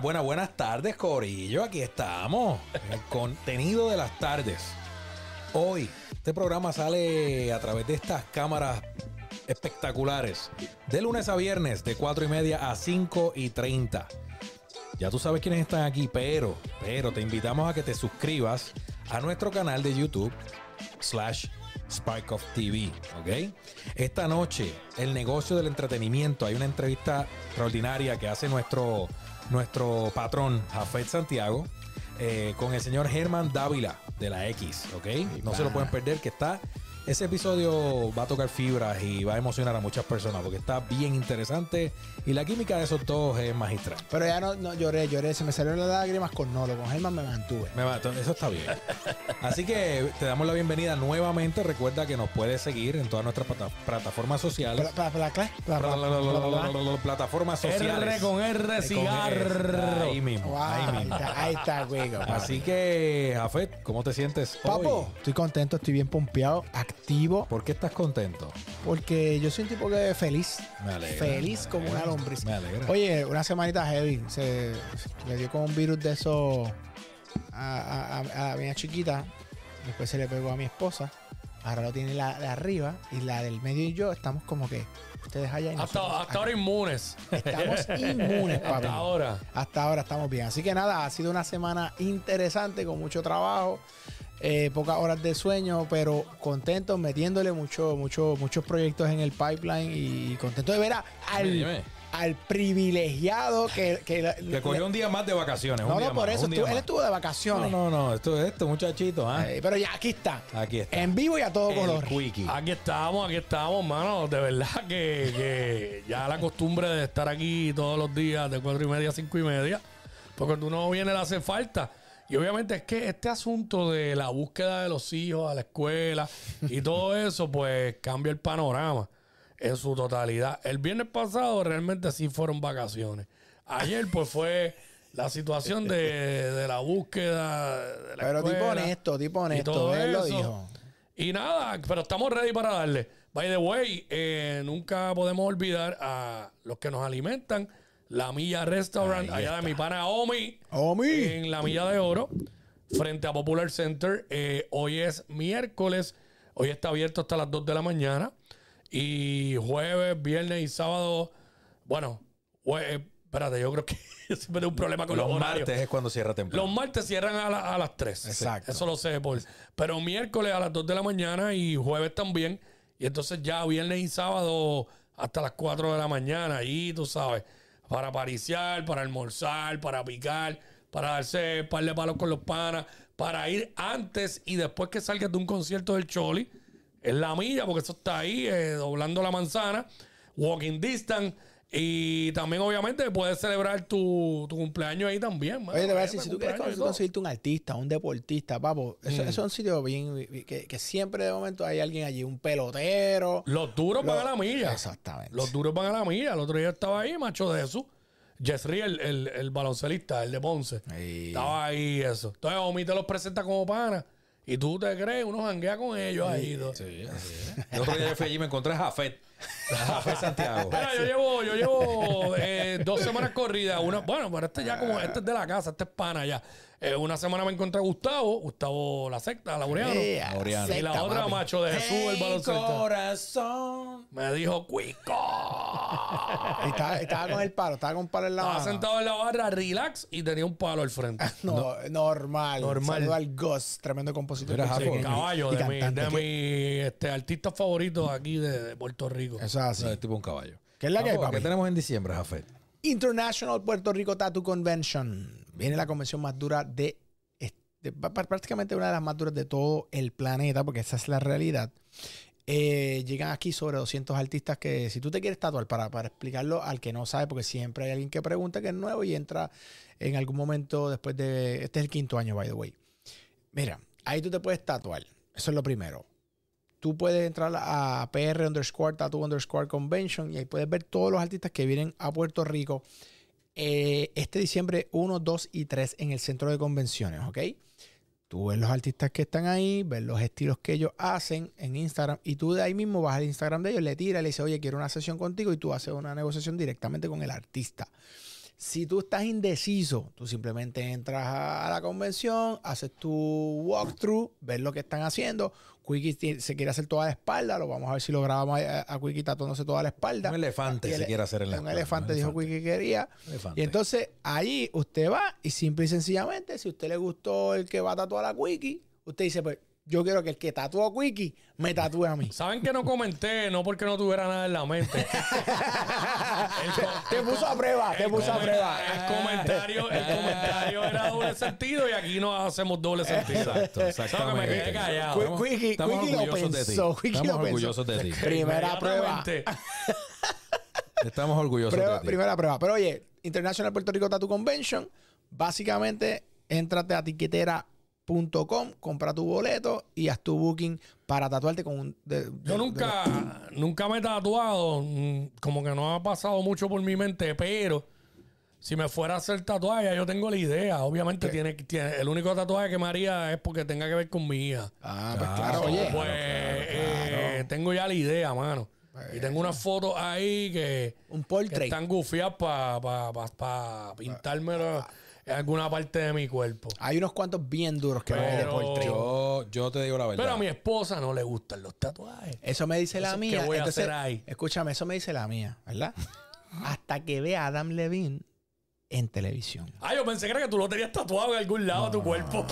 Buenas, buenas, buenas tardes, Corillo. Aquí estamos. El contenido de las tardes. Hoy, este programa sale a través de estas cámaras espectaculares. De lunes a viernes, de 4 y media a 5 y 30. Ya tú sabes quiénes están aquí, pero, pero te invitamos a que te suscribas a nuestro canal de YouTube, slash Spark of TV, ¿ok? Esta noche, el negocio del entretenimiento, hay una entrevista extraordinaria que hace nuestro, nuestro patrón, Jafet Santiago, eh, con el señor Germán Dávila de la X, ¿ok? No se lo pueden perder, que está ese episodio va a tocar fibras y va a emocionar a muchas personas porque está bien interesante y la química de esos dos es magistral. Pero ya no, no lloré, lloré, se me salieron las lágrimas con Nolo, con Germán me mantuve. Me va- eso está bien. Así que te damos la bienvenida nuevamente. Recuerda que nos puedes seguir en todas nuestras plata- plataformas sociales. Plataformas R sociales. con R, Con cigarro. Ahí mismo. Wow, ahí mismo. ahí está, güey. Así que, Jafet, ¿cómo te sientes Papo, hoy? estoy contento, estoy bien pompeado, activo, ¿Por qué estás contento? porque yo soy un tipo que feliz. Me alegra, Feliz me como una lombriz. Me alegra. Oye, una semanita heavy. Se le dio con un virus de eso a, a, a- a mi chiquita. Después se le pegó a mi esposa. Ahora lo tiene la de arriba. Y la del medio y yo estamos como que ustedes allá nosotros Hasta, hasta ahora inmunes. Estamos inmunes, papi. Hasta ahora. Hasta ahora estamos bien. Así que nada, ha sido una semana interesante con mucho trabajo, eh, pocas horas de sueño, pero contento, metiéndole mucho, mucho, muchos proyectos en el pipeline y contento de ver a- al, Dime. al privilegiado que, que, Que cogió un día más de vacaciones. un no, día no, por más, eso un día estuvo- él más. estuvo de vacaciones. No, no, no. Esto es esto, muchachito. ¿ah? Eh, pero ya aquí está. Aquí está. En vivo y a todo El color. quickie. Aquí estamos, aquí estamos, mano. De verdad que, que ya la costumbre de estar aquí todos los días de cuatro y media a cinco y media, pues cuando uno viene le hace falta. Y obviamente es que este asunto de la búsqueda de los hijos a la escuela y todo eso, pues cambia el panorama en su totalidad. El viernes pasado realmente sí fueron vacaciones. Ayer pues fue la situación de, de la búsqueda de la Pero tipo honesto, tipo y honesto. todo Él lo dijo. Y nada, pero estamos ready para darle. By the way, eh, nunca podemos olvidar a los que nos alimentan. La Milla Restaurant, allá de mi pana Omi, Omi. en la Milla de Oro, frente a Popular Center. Eh, hoy es miércoles, hoy está abierto hasta las 2 de la mañana. Y jueves, viernes y sábado, bueno, jue- eh, espérate, yo creo que siempre tengo un problema con los, Los horarios. martes es cuando cierra temprano. Los martes cierran a, la- a las 3. Exacto. Eso lo sé. Por, pero miércoles a las 2 de la mañana y jueves también. Y entonces ya viernes y sábado hasta las 4 de la mañana. Ahí tú sabes. Para pariciar, para almorzar, para picar, para darse un par de palos con los panas, para ir antes y después que salgas de un concierto del Choli. Es la milla, porque eso está ahí, eh, doblando la manzana, walking distance. Y también, obviamente, puedes celebrar tu, tu cumpleaños ahí también. mano. Oye, te voy a decir, si tú quieres conseguirte un artista, un deportista, papo, eso, Mm. eso es un sitio bien, que, que siempre de momento hay alguien allí, un pelotero. Los duros Lo- van a la milla. Exactamente. Los duros van a la milla. El otro día estaba ahí, macho de eso. Jessry, el, el, el baloncelista, el de Ponce. Ahí. Estaba ahí, eso. Entonces, Omi te los presenta como pana. Y tú te crees, uno janguea con ellos ahí. todo. Sí, así es. El otro día yo fui allí y me encontré a Jafet. Jafet Santiago. Mira, yo llevo, yo llevo eh, dos semanas corridas. Una, bueno, pero este ya como, este es de la casa, este es pana ya. Eh, una semana me encontré a Gustavo, Gustavo la secta, Laureano. Eh, Laureano. y la secta, otra, papi. macho de Jesús, el baloncelista. corazón. Me dijo, Cuico. Y estaba, estaba con el palo, estaba con un palo en la Estaba mano. sentado en la barra, relax, y tenía un palo al frente. No, normal. Normal. Saludo al Gus, tremendo compositor. Mira, Sí, caballo y de mi, cantante. de ¿Qué- mi este, artista favorito aquí de, de Puerto Rico. Eso es así. No, es tipo un caballo. ¿Qué es la que hay, papi? ¿Qué tenemos en diciembre, Jafet? International Puerto Rico Tattoo Convention. Viene la convención más dura de, de- pr- prácticamente una de las más duras de todo el planeta, porque esa es la realidad. Eh, llegan aquí sobre 200 artistas que si tú te quieres tatuar, para, para explicarlo al que no sabe, porque siempre hay alguien que pregunta que es nuevo y entra en algún momento después de... Este es el quinto año, by the way. Mira, ahí tú te puedes tatuar. Eso es lo primero. Tú puedes entrar a PR underscore tattoo underscore convention y ahí puedes ver todos los artistas que vienen a Puerto Rico eh, este diciembre 1, 2 y 3 en el centro de convenciones, ¿ok? Tú ves los artistas que están ahí, ves los estilos que ellos hacen en Instagram y tú de ahí mismo vas al Instagram de ellos, le tiras, le dices, oye, quiero una sesión contigo y tú haces una negociación directamente con el artista. Si tú estás indeciso, tú simplemente entras a, la convención, haces tu walkthrough, ves lo que están haciendo. Quickie se quiere hacer toda la espalda, lo vamos a ver si lo grabamos a, a Quickie tatuándose toda la espalda. Un elefante se quiere hacer en la Un espalda, elefante un dijo elefante. Quickie que quería. Elefante. Y entonces ahí usted va y simple y sencillamente, si a usted le gustó el que va a tatuar a Quickie, usted dice, pues yo quiero que el que tatuó a Quickie me tatúe a mí. ¿Saben que no comenté? No porque no tuviera nada en la mente. Te puso a prueba, te puso a prueba. El comentario, el comentario era doble sentido y aquí no hacemos doble sentido. Exacto, sea, que me quedé exactamente. callado. Quickie lo orgullosos de ti. pensó, Estamos lo pensó. orgullosos de ti. Primera prueba. Estamos orgullosos Prueba- de ti. primera prueba. Pero oye, International Puerto Rico Tattoo Convention, básicamente, entrate a tiquetera.com, compra tu boleto y haz tu booking para tatuarte con un... de- de- Yo nunca, nunca me he tatuado, mm, como que no ha pasado mucho por mi mente, pero si me fuera a hacer tatuaje, yo tengo la idea. Obviamente tiene, tiene, el único tatuaje que me haría es porque tenga que ver con mi hija. Ah, pues Claro, claro, oye. pues eh, tengo ya la idea, mano. Y tengo unas fotos ahí que, Un que portrait. están gufiadas para pa, pa, pa pintármelo en alguna parte de mi cuerpo. Hay unos cuantos bien duros que van de Pero- portrait. Yo, yo te digo la verdad. Pero a mi esposa no le gustan los tatuajes. Eso me dice la Entonces, ¿qué mía. voy a Entonces, hacer ahí? Escúchame, eso me dice la mía, ¿verdad? Hasta que vea a Adam Levine en televisión. Ah, yo pensé que era que tú lo tenías tatuado en algún lado de tu cuerpo.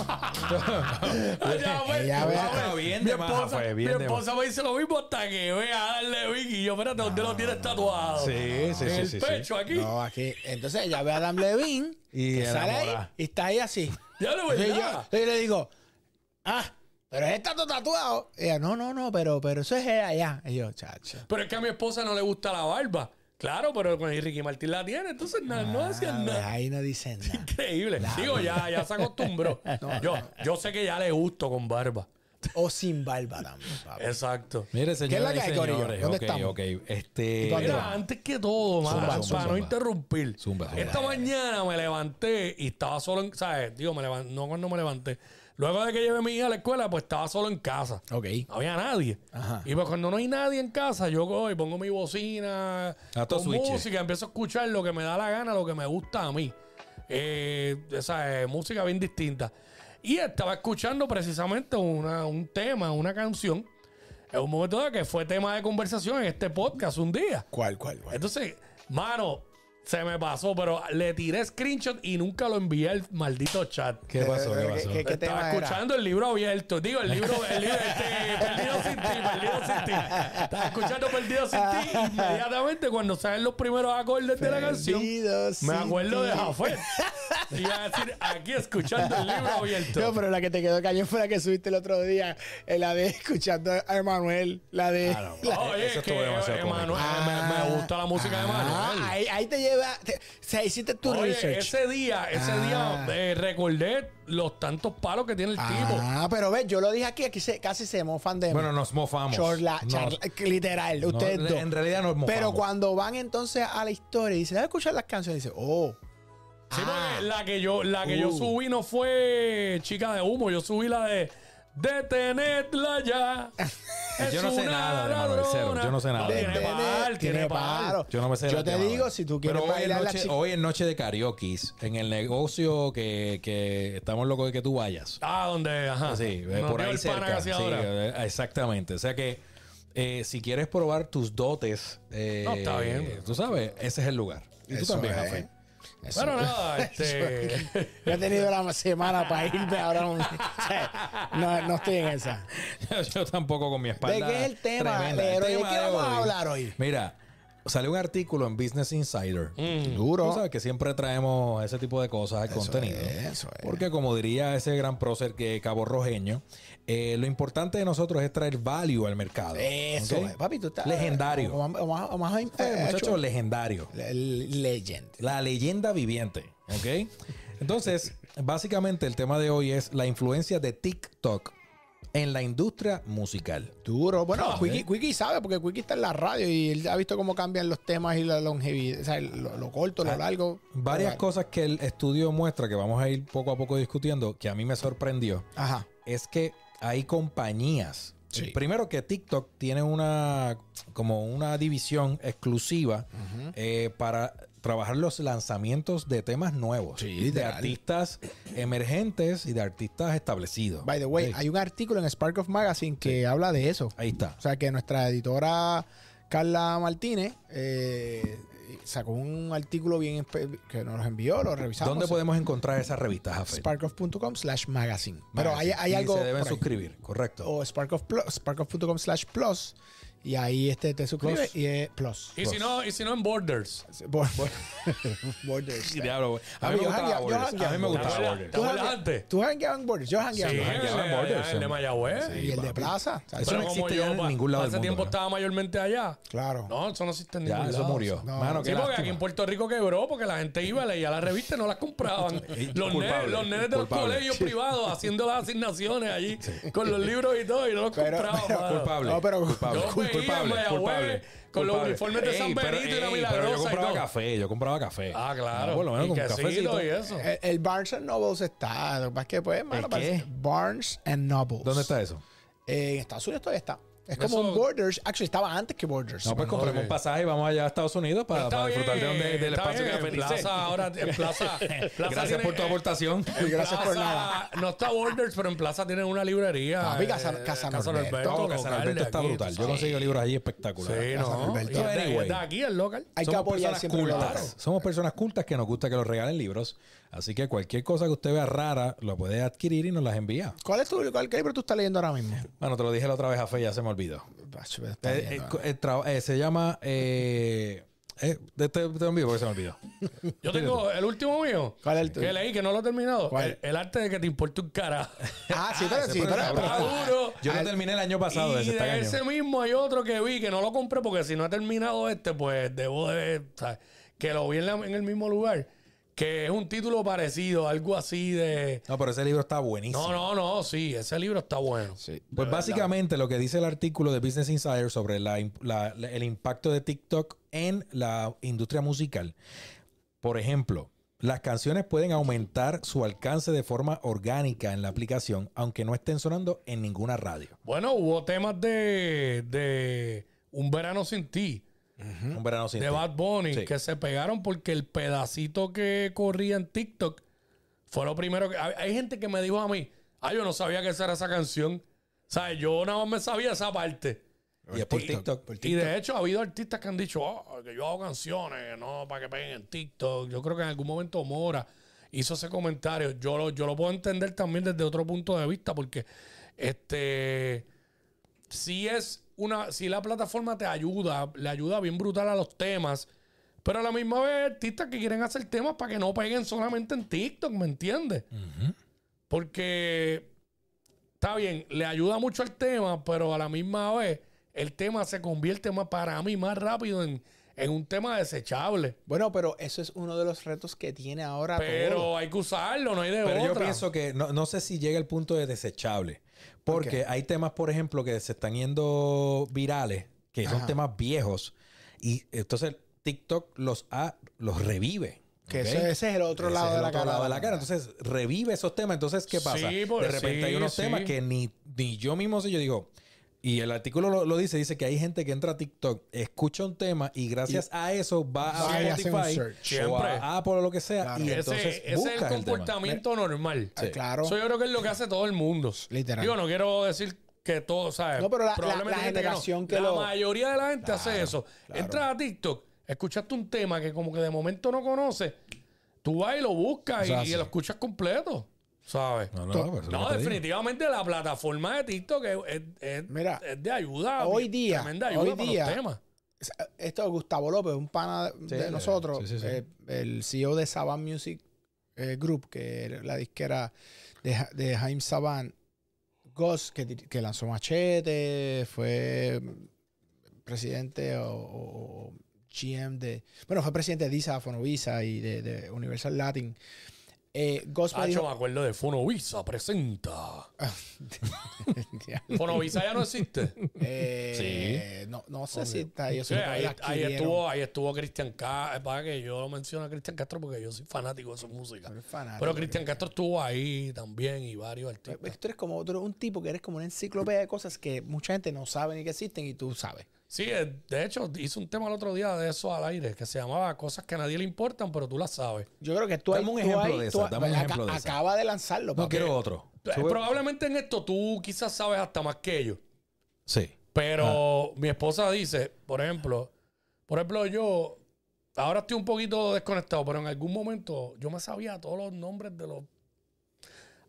Ella bien mi de esposa, fue, bien mi de esposa me dice lo mismo hasta que vea a darle Vicky. Y yo, espérate, ¿dónde lo tienes tatuado? Sí, sí, En sí, el sí, sí. pecho, aquí. No, aquí. Entonces ella ve a Adam Levine Y que sale ahí y está ahí así. Ya lo Entonces yo, verdad. entonces yo le digo, ah, pero es tanto tatuado. Y ella, no, no, no, pero, pero eso es allá. Y yo, chacho. Pero es que a mi esposa no le gusta la barba. Claro, pero con Ricky Martín la tiene, entonces na- no Ah, hacían pues nada. ahí no dicen nada. Increíble. Digo, ya, ya se acostumbró. Yo, yo sé que ya le gusto con barba. O sin barba también, papi. Exacto. Mire, ¿Qué es la señores que hay, señores. ¿Dónde ok, estamos? ok. Este... Antes que todo, mano, Zumba, para zumba, no zumba. interrumpir. Zumba, zumba. Esta mañana me levanté y estaba solo en, ¿sabes? Digo, me levanté, no cuando me levanté. Luego de que llevé a mi hija a la escuela, pues estaba solo en casa. Ok. No había nadie. Ajá. Y pues cuando no hay nadie en casa, yo cojo y pongo mi bocina A con switch. música, empiezo a escuchar lo que me da la gana, lo que me gusta a mí. Eh, esa eh, música bien distinta. Y estaba escuchando precisamente una- un tema, una canción, en un momento dado que fue tema de conversación en este podcast un día. ¿Cuál, cuál, cuál? Entonces, mano, se me pasó, pero le tiré screenshot y nunca lo envié al maldito chat. ¿Qué pasó? ¿Qué Eh, pasó? ¿qué- qué- Estaba escuchando el libro abierto. Digo, el libro, el libro este, Perdido sin ti, Perdido sin ti. Estaba escuchando Perdido sin ti. y Inmediatamente, cuando salen los primeros acordes de la canción, me acuerdo de. Jafet. Y iba a decir, aquí escuchando el libro abierto. No, pero la que te quedó cañón fue la que subiste el otro día, eh, la de escuchando a Emanuel, la de... Ah, la- Oye, Eso estuvo demasiado Emanuel- me, me gusta la música de Ah, Emanuel. ahí, ahí te lleva, te- o sea, hiciste tu Oye, research. ese día, ese Ah. día eh, recordé los tantos palos que tiene el tipo. Ah, pero ves, yo lo dije aquí, aquí se, casi se mofan de mí. Bueno, nos mofamos. Chorla, Nos- charla- literal, ustedes dos. En realidad nos mofamos. Pero cuando van entonces a la historia y dicen, déjame escuchar las canciones, dice, oh. Sí, ah, porque la que yo, la que yo Uh. subí no fue chica de humo, yo subí la de detenedla ya. Es Yo no sé una nada de Manuel Cero, ladrona. yo no sé nada tiene par, tiene par. Yo no me sé Yo la te digo, si tú quieres Pero hoy en la noche, hoy en noche de karaoke, en el negocio que, que estamos locos de que tú vayas. Ah, donde, ajá. Sí, eh, Nos por ahí cerca. Sí, eh, exactamente. O sea que eh, si quieres probar tus dotes, eh, No, está bien. Tú sabes, ese es el lugar. Y tú también. Jafé. Eso es. nada, este. Yo he tenido la semana para irme ahora. un- o sea, no, no estoy en esa. Yo tampoco con mi espalda. ¿De qué es el tema, tremenda. El ¿De tema qué vamos a hablar hoy? Mira, salió un artículo en Business Insider. Mm. Tú Duro. sabes que siempre traemos ese tipo de cosas al Eso contenido. es, eso es. Porque como diría ese gran prócer que Cabo Rojeño, eh, lo importante de nosotros es traer value al mercado. Eso ¿ok? es. Papi, tú estás. Legendario. O, o- o más, Eh, muchacho legendario. Le- Legend. La leyenda viviente. ¿Ok? Entonces, básicamente el tema de hoy es la influencia de TikTok en la industria musical. Duro. Bueno, Ah, Quickie, eh. Quickie sabe, porque Quickie está en la radio y él ha visto cómo cambian los temas y la longevidad. O sea, lo, lo corto, lo largo. Varias cosas que el estudio muestra, que vamos a ir poco a poco discutiendo, que a mí me sorprendió, Ajá. es que hay compañías. Sí. Primero que TikTok tiene una como una división exclusiva eh, para trabajar los lanzamientos de temas nuevos. Sí, de artistas emergentes y de artistas establecidos. By the way, Sí. hay un artículo en Spark of Magazine que habla de eso. Ahí está. O sea que nuestra editora Carla Martínez eh, sacó un artículo bien que nos envió, lo revisamos. ¿Dónde podemos encontrar esas revistas, Jafet? Sparkoff.com slash magazine. Pero hay, hay Y algo. Se deben suscribir, correcto. O Sparkoff.com slash plus. Y ahí este te suscribes Plus. y es plus. Y si no, y si no en Borders. Bo- Borders. Diablo, güey. A mí me gustaba Borders. A mí me gustaba Borders. ¿Tú jangueabas en Borders? Yo jangueaba Sí, en el, Borders. el de sí. Mayagüez. Y el de Plaza. O sea, Eso no existe en ningún lado del tiempo estaba mayormente allá. Claro. No, eso no existe en ningún eso lado. murió. Mano, qué Sí, porque aquí en Puerto Rico quebró porque la gente iba, leía las revistas y no las compraban. los, nenes, de los colegios privados haciendo las asignaciones allí con los libros y todo y no los compraban. Culpable. No, pero- culpable. Culpable. Mayagüez culpable. con los culpable. uniformes de San pero- Benito y la Milagrosa yo compraba café, yo compraba café. Ah, claro. Por lo menos y con cafecito. y eso. El, el Barnes and Nobles está. Lo que pasa es que, pues, mano, qué? parece- Barnes and Nobles. ¿Dónde está eso? Eh, en Estados Unidos todavía está. Es como Eso- un Borders. Actually, estaba antes que Borders. No, pues compremos un pasaje y vamos allá a Estados Unidos para, para disfrutar de bien, donde, del espacio bien, que en Felice. Plaza, ahora en Plaza. Plaza Gracias tiene- por tu aportación. Y gracias por Plaza- nada. No está Borders, pero en Plaza tienen una librería. Papi, eh, Casa- Casa Norberto. No, Casa Norberto de está aquí, brutal. Yo consigo libros allí espectaculares. Sí, Casa no. Norberto. De- Anyway. de aquí, el local. Hay que Somos apoyar personas cultas. Somos personas cultas que nos gusta que nos regalen libros. Así que cualquier cosa que usted vea rara, lo puede adquirir y nos las envía. ¿Cuál es tu cuál, qué libro tú estás leyendo ahora mismo? Bueno, te lo dije la otra vez a Fe, ya se me olvidó. Está Eh, eh, eh, se llama. Eh, eh, te, te, envío porque se me olvidó. Yo tengo el último mío. ¿Cuál es el tuyo? Que leí, que no lo he terminado. ¿Cuál? El, el arte de que te importe un cara. Ah, sí, pero sí, pero duro. Yo lo terminé el año pasado, y ese está de ese mismo hay otro que vi que no lo compré porque si no he terminado este, pues debo de. ¿sabes? Que lo vi en, la- en el mismo lugar. Que es un título parecido, algo así de. No, pero ese libro está buenísimo. No, no, no, sí, ese libro está bueno. Sí. Pues básicamente lo que dice el artículo de Business Insider sobre la im- la- la- el impacto de TikTok en la industria musical. Por ejemplo, las canciones pueden aumentar su alcance de forma orgánica en la aplicación, aunque no estén sonando en ninguna radio. Bueno, hubo temas de, de Un Verano Sin Ti, Un verano sin de ti. Bad Bunny, Sí. que se pegaron porque el pedacito que corría en TikTok fue lo primero que. Hay, hay gente que me dijo a mí, ah, yo no sabía que esa era esa canción. O sea, yo nada más me sabía esa parte. Y es por TikTok. Y de hecho ha habido artistas que han dicho "Oh, que yo hago canciones, no para que peguen en TikTok. Yo creo que en algún momento Mora hizo ese comentario. Yo lo, yo lo puedo entender también desde otro punto de vista, porque este si es una, si la plataforma te ayuda, le ayuda bien brutal a los temas, pero a la misma vez hay artistas que quieren hacer temas para que no peguen solamente en TikTok, ¿me entiendes? Porque está bien, le ayuda mucho al tema, pero a la misma vez el tema se convierte más para mí más rápido en, en un tema desechable. Bueno, pero eso es uno de los retos que tiene ahora Pero todo. hay que usarlo, no hay de Pero yo otra. pienso que no, no sé si llega el punto de desechable. Porque hay temas, por ejemplo, que se están yendo virales, que son temas viejos. Y entonces TikTok los, ha- los revive. Que ese es el otro Ese lado es de el la otro cara. lado de la cara. Entonces revive esos temas. Entonces, ¿qué pasa? Sí, pues, de repente hay unos sí. temas que ni, ni yo mismo sé. Yo digo, y el artículo lo, lo dice, dice que hay gente que entra a TikTok, escucha un tema y gracias a eso va a Spotify o a Apple o lo que sea. Claro. Y ese, entonces ese es el el tema. comportamiento normal. Ah, Claro. Eso yo creo que es lo que hace todo el mundo. Literal. Digo, no quiero decir que todo, ¿sabes? No, pero la- Probablemente la hay gente generación no. que La lo- mayoría de la gente hace eso. claro. Entras a TikTok, escuchaste un tema que como que de momento no conoces, tú vas y lo buscas y, lo escuchas completo, ¿sabes? No, no, es No, definitivamente la plataforma de TikTok es, es- es- Mira, es de ayuda. hoy día, ayuda hoy día, los temas. Esto es Gustavo López, un pana de nosotros, sí, sí, sí. eh, el CEO de Saban Music eh, Group, que era la disquera de, de Jaime Saban, Goss, que, que lanzó Machete, fue presidente o, o- o GM de. Bueno, fue presidente de Disa, Fonovisa y de, de Universal Latin. Eh, Hacho, dijo. me acuerdo de Fonovisa, presenta. Fonovisa ya no existe. Eh, no, no sé si está ahí. Sí, ahí, ahí estuvo, ahí estuvo Cristian Castro. Para que yo menciono a Cristian Castro porque yo soy fanático de su música. Pero Cristian Castro estuvo ahí también y varios artistas. Tú eres como tú eres un tipo que eres como una enciclopedia de cosas que mucha gente no sabe ni que existen y tú sabes. Sí, eh, de hecho, hice un tema el otro día de eso al aire que se llamaba Cosas que a nadie le importan, pero tú las sabes. Yo creo que tú Dame un ejemplo de eso. Dame un ejemplo de eso. Acaba de lanzarlo. No quiero otro. Eh, probablemente en esto tú quizás sabes hasta más que ellos. Sí. Pero mi esposa dice, por ejemplo, por ejemplo, yo ahora estoy un poquito desconectado, pero en algún momento yo me sabía todos los nombres de los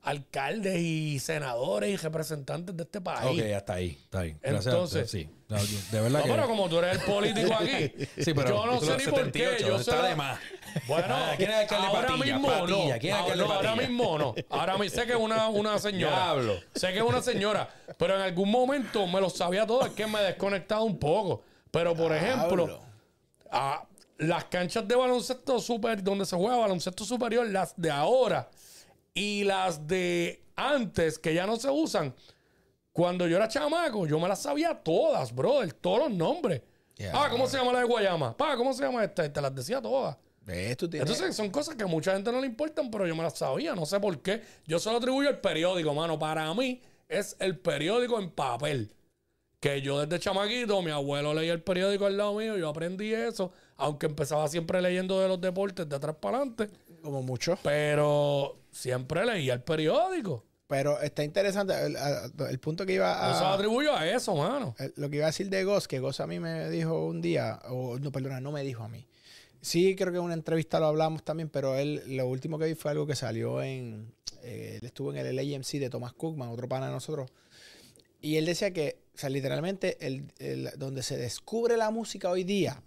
alcaldes y senadores y representantes de este país. Ok, hasta ahí, está ahí. Entonces, sí. De verdad no, pero como tú eres el político aquí, sí, pero yo no sé ni por qué. Yo sé de más. Bueno, ah, ¿quién es el alcalde ahora Patilla? mismo Patilla. no. ¿Quién es el alcalde no, ahora Patilla? mismo no. Ahora mismo sé que es una, una señora. Diablo. Sé que es una señora. Pero en algún momento me lo sabía todo. Es que me he desconectado un poco. Pero, por ejemplo, a las canchas de baloncesto super, donde se juega baloncesto superior, las de ahora y las de antes, que ya no se usan, cuando yo era chamaco, yo me las sabía todas, brother, todos los nombres. Ah, ¿cómo se llama la de Guayama? Pa, ¿cómo se llama esta? Te las decía todas. Entonces son cosas que a mucha gente no le importan, pero yo me las sabía, no sé por qué. Yo solo atribuyo el periódico, mano. Para mí es el periódico en papel. Que yo desde chamaquito, mi abuelo leía el periódico al lado mío, yo aprendí eso, aunque empezaba siempre leyendo de los deportes de atrás para adelante. Como mucho. Pero siempre leía el periódico. Pero está interesante el, punto que iba a. Lo atribuyo a eso, mano. Lo que iba a decir de Goss, que Goss a mí me dijo un día, o no, perdona, no me dijo a mí. Sí, creo que en una entrevista lo hablamos también, pero él, lo último que vi fue algo que salió en. Eh, él estuvo en el LAMC de Thomas Cookman, otro pana de nosotros. Y él decía que, o sea, literalmente, el, donde se descubre la música hoy día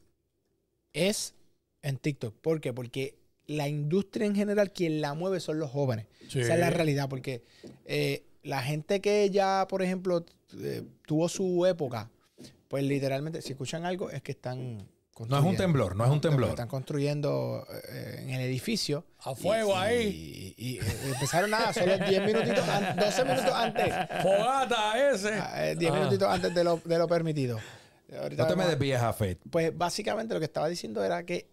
es en TikTok. ¿Por qué? Porque la industria en general, quien la mueve son los jóvenes. Esa es la realidad, porque eh, la gente que ya, por ejemplo, eh, tuvo su época, pues literalmente, si escuchan algo, es que están no es un temblor, no es un temblor. Están construyendo eh, en el edificio. A fuego ahí. Y, empezaron nada, solo 10 minutitos, 12 minutos antes. Fogata ese. 10 minutitos antes de lo, de lo permitido. no te me desvíes a Fed. Pues básicamente lo que estaba diciendo era que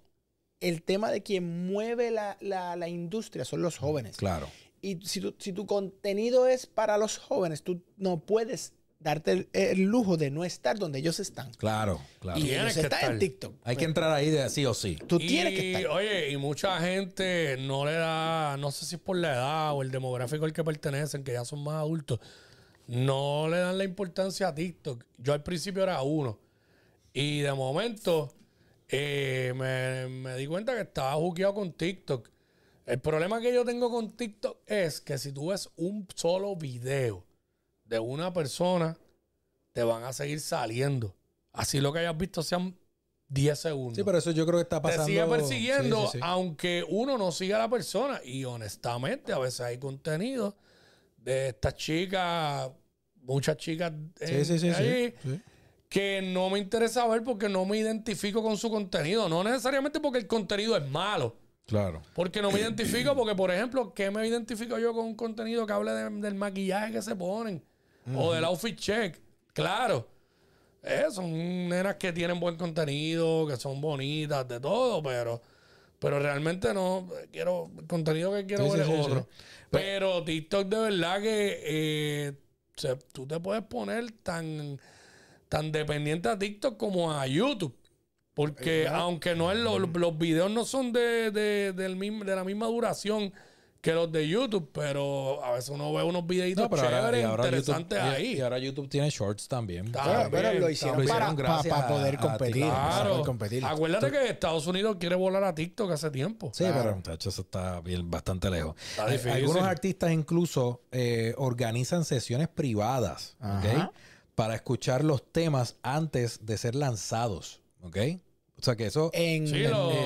el tema de quien mueve la, la, industria son los jóvenes. Claro. Y si tu, si tu contenido es para los jóvenes, tú no puedes darte el, lujo de no estar donde ellos están. Claro, claro. Y ellos están en TikTok. Hay que entrar ahí de sí o sí. Tú tienes que estar. Oye, y mucha gente no le da, no sé si es por la edad o el demográfico al que pertenecen, que ya son más adultos, no le dan la importancia a TikTok. Yo al principio era uno. Y de momento eh, me, di cuenta que estaba juqueado con TikTok. El problema que yo tengo con TikTok es que si tú ves un solo video de una persona, te van a seguir saliendo. Así lo que hayas visto sean 10 segundos. Sí, pero eso yo creo que está pasando. Te sigue persiguiendo, aunque uno no siga a la persona. Y honestamente, a veces hay contenido de estas chicas, muchas chicas ahí, que no me interesa ver porque no me identifico con su contenido. No necesariamente porque el contenido es malo. Claro. Porque no me identifico, porque, por ejemplo, ¿qué me identifico yo con un contenido que hable del maquillaje que se ponen? O del outfit check. Claro. Eh, son nenas que tienen buen contenido, que son bonitas, de todo, pero, pero realmente no. Quiero, el contenido que quiero ver es otro. Pero TikTok de verdad que eh, tú te puedes poner tan tan dependiente a TikTok como a YouTube. Porque aunque no es los videos no son de, de, del mismo, de la misma duración que los de YouTube, pero a veces uno ve unos videitos chéveres, interesantes ahí. Y, ahora YouTube tiene shorts también. pero lo hicieron, para, poder competir. Claro. competir. Acuérdate que Estados Unidos quiere volar a TikTok hace tiempo. Sí, pero muchachos, eso está bien, bastante lejos. Algunos artistas incluso eh, organizan sesiones privadas, ¿ok? Para escuchar los temas antes de ser lanzados. ¿Ok? O sea que eso. En,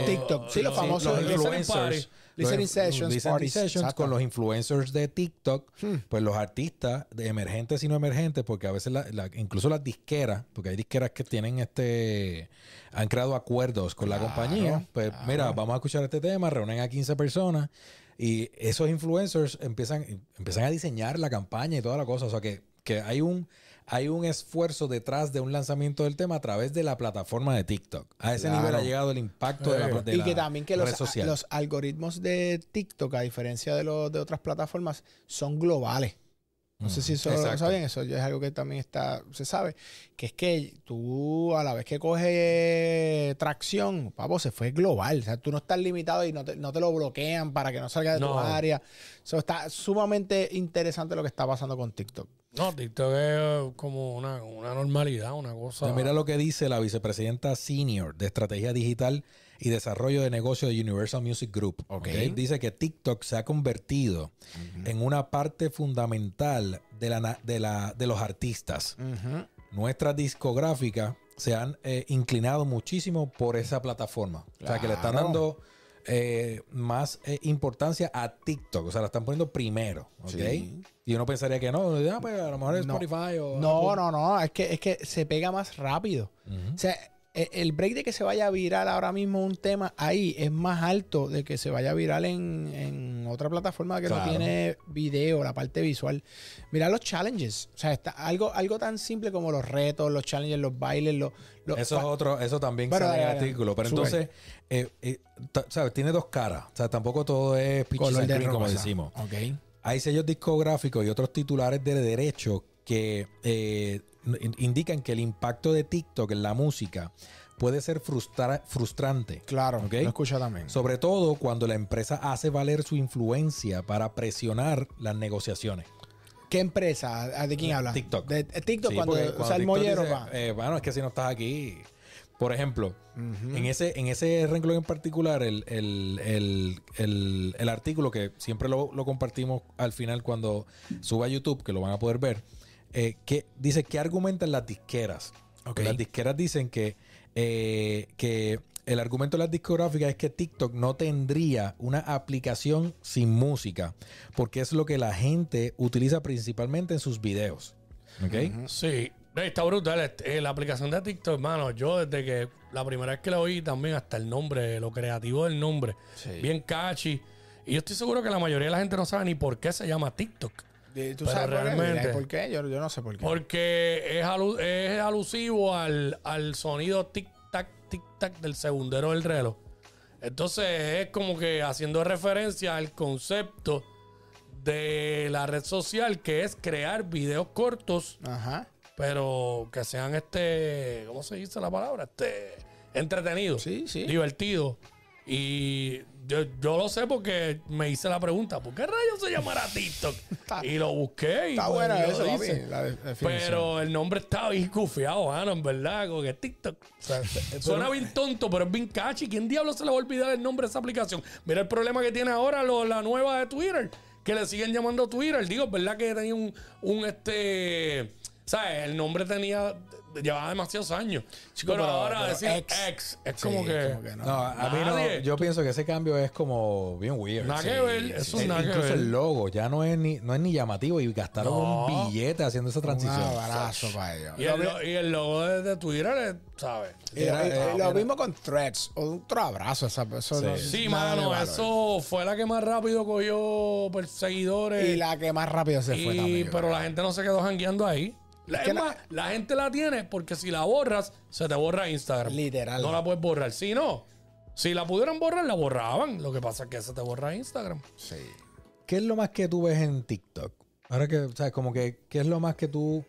TikTok. Sí, los famosos influencers. Listening sessions, listening sessions con los influencers de TikTok, hmm. pues los artistas de emergentes y no emergentes, porque a veces incluso las disqueras, porque hay disqueras que tienen este, han creado acuerdos con la compañía, pues mira, vamos a escuchar este tema, reúnen a 15 personas y esos influencers empiezan, empiezan a diseñar la campaña y toda la cosa, o sea que que hay un, hay un esfuerzo detrás de un lanzamiento del tema a través de la plataforma de TikTok. A ese Claro. nivel ha llegado el impacto de la, de y la que también que los, algoritmos de TikTok, a diferencia de los de otras plataformas, son globales. No sé si eso lo saben, eso es algo que también está, se sabe, que es que tú a la vez que coges tracción, papo, se fue global. O sea, tú no estás limitado y no te, no te lo bloquean para que no salga de tu área. Eso está sumamente interesante lo que está pasando con TikTok. No, TikTok es como una, una normalidad, una cosa. Pues mira lo que dice la vicepresidenta senior de estrategia digital y desarrollo de negocio de Universal Music Group. Ok. ¿ok? Dice que TikTok se ha convertido en una parte fundamental de, la, de, la, de los artistas. Nuestras discográficas se han eh, inclinado muchísimo por esa plataforma. O sea, que le están dando eh, más eh, importancia a TikTok. O sea, la están poniendo primero. ¿ok? Sí. Y uno pensaría que no, ah, pues, a lo mejor es No. Spotify o... No, Apple. no, no, es que, es que se pega más rápido. O sea, e- el break de que se vaya viral ahora mismo un tema ahí es más alto de que se vaya viral en, en otra plataforma que Claro. no tiene video, la parte visual. Mira los challenges. O sea, está algo, algo tan simple como los retos, los challenges, los bailes, los. los- Eso es otro, eso también sale en el artículo. Pero entonces, eh, eh, ¿sabes? Tiene dos caras. O sea, tampoco todo es color de como decimos. Ok. Hay sellos discográficos y otros titulares de derecho que eh, in- indican que el impacto de TikTok en la música puede ser frustra- frustrante. Claro, Ok. lo escucho también. Sobre todo cuando la empresa hace valer su influencia para presionar las negociaciones. ¿Qué empresa? ¿Ah, ¿De quién habla? TikTok. De, de TikTok Sí, cuando, porque o sea, el mollero dice, va. eh, bueno, es que si no estás aquí. Por ejemplo, en, ese, en ese renglón en particular, el, el, el, el- el artículo que siempre lo, lo compartimos al final cuando suba a YouTube, que lo van a poder ver, eh, que dice que argumentan las disqueras. Las disqueras dicen que, eh, que el argumento de las discográficas es que TikTok no tendría una aplicación sin música, porque es lo que la gente utiliza principalmente en sus videos. ¿Ok? Sí, está brutal. Eh, la aplicación de TikTok, hermano, yo desde que la primera vez que la oí también, hasta el nombre, lo creativo del nombre, Sí. bien catchy. Y yo estoy seguro que la mayoría de la gente no sabe ni por qué se llama TikTok. De- ¿Tú pero sabes realmente- ¿Por qué? Yo, yo no sé por qué. Porque es, alu- es alusivo al, al sonido tic-tac, tic-tac del segundero del reloj. Entonces es como que haciendo referencia al concepto de la red social que es crear videos cortos, Ajá. pero que sean este, ¿cómo se dice la palabra? Este, entretenidos, Sí, sí. divertidos. Y yo, yo lo sé porque me hice la pregunta, ¿por qué rayos se llamará TikTok? Y lo busqué y Está pues, buena eso, dice. Pero el nombre está bien cufiado, en verdad, como que TikTok. O sea, suena bien tonto, pero es bien catchy. ¿Quién diablo se le va a olvidar el nombre de esa aplicación? Mira el problema que tiene ahora lo- la nueva de Twitter, que le siguen llamando Twitter. Digo, es verdad que tenía un, un este. ¿Sabes? El nombre tenía. Llevaba demasiados años. Chico, pero, pero- ahora pero decir ex. ex, es Sí, como que. como que no. No, a mí no. Yo pienso que ese cambio es como bien weird. Nada Sí, que ver, eso es nada que Incluso ver. el logo ya no es ni, no es ni llamativo y gastaron No. un billete haciendo esa Un transición. abrazo para ellos. Y el, lo- y el logo de, de Twitter, es, ¿sabes? Y- y- lo era- mismo con threads. Otro abrazo. Esa, eso Sí. no- Sí, mano, eso fue la que más rápido cogió perseguidores. Y la que más rápido se fue también. pero la gente no se quedó jangueando ahí. La, que es más, la gente la tiene porque si la borras, se te borra Instagram. Literal. No la puedes borrar. Si no, si la pudieran borrar, la borraban. Lo que pasa es que se te borra Instagram. Sí. ¿Qué es lo más que tú ves en TikTok? Ahora que, o sea, como que, ¿qué es lo más que tú,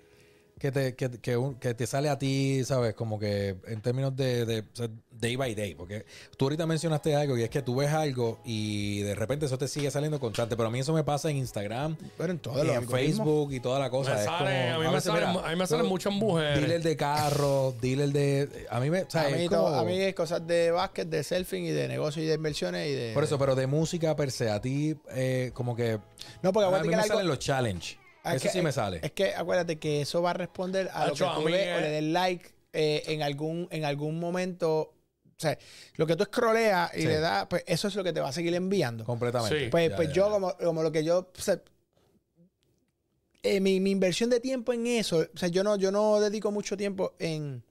que te, que, que un- que te sale a ti, sabes? Como que en términos de, day by day. Porque tú ahorita mencionaste algo y es que tú ves algo y de repente eso te sigue saliendo constante. Pero a mí eso me pasa en Instagram, Pero en todo y los en algoritmos. Facebook y toda la cosa. Me es sale- como, a mí me salen- a mí me salen muchas mujeres. Dealer de carro, dealer de... A mí me... o sea, a, es mí como- to- a mí es cosas de básquet, de surfing y de negocio y de inversiones y de... Por eso, pero de música per se, a ti eh, como que... No, porque A mí que me algo- salen los challenge. Ah, es Eso que- sí me es- sale. Es que acuérdate que eso va a responder a lo que tú mí ves o le des like eh, en algún en algún momento. O sea, lo que tú scrolleas y Sí. le das, pues eso es lo que te va a seguir enviando. Completamente. Sí. Pues, Ya, pues ya, yo, ya. como, como lo que yo. o sea, eh, mi, mi inversión de tiempo en eso, o sea, yo no, yo no dedico mucho tiempo en,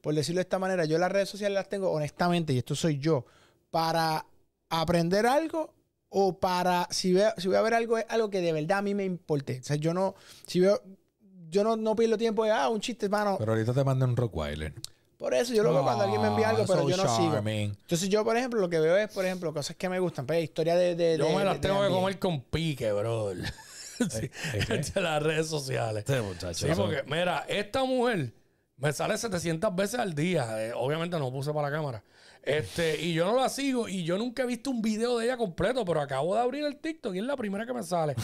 por decirlo de esta manera, yo las redes sociales las tengo honestamente, y esto soy yo, para aprender algo o para, si, veo, si voy a ver algo, es algo que de verdad a mí me importe. O sea, yo no, si veo, yo no, no pierdo tiempo de, ah, un chiste, mano. Pero ahorita te mandan un Rockweiler. Por eso yo lo veo cuando alguien me envía algo, Ah, pero so yo no sigo. Entonces yo, por ejemplo, lo que veo es, por ejemplo, cosas que me gustan. Pues, historia de... de Yo de- me las de tengo que comer con pique, brother. Sí, de las redes sociales. Muchacho. Sí, porque, mira, esta mujer me sale 700 veces al día. Eh, obviamente no puse para la cámara. Este, y yo no la sigo y yo nunca he visto un video de ella completo, pero acabo de abrir el TikTok y es la primera que me sale.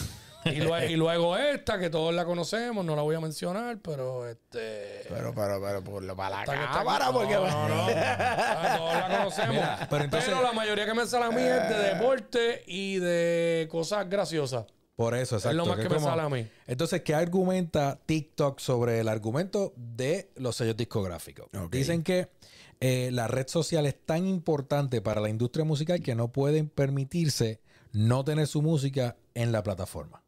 Y, lue- y luego esta, que todos la conocemos, no la voy a mencionar, pero este. Pero, pero, pero, por lo para la está cámara, no, porque... no, no. Ah, Todos la conocemos. Mira, pero, la mayoría que me sale a mí es de deporte y de cosas graciosas. Por eso, exacto. lo más que es me sale a mí. Entonces, ¿qué argumenta TikTok sobre el argumento de los sellos discográficos? Dicen que eh, la red social es tan importante para la industria musical que no pueden permitirse no tener su música en la plataforma.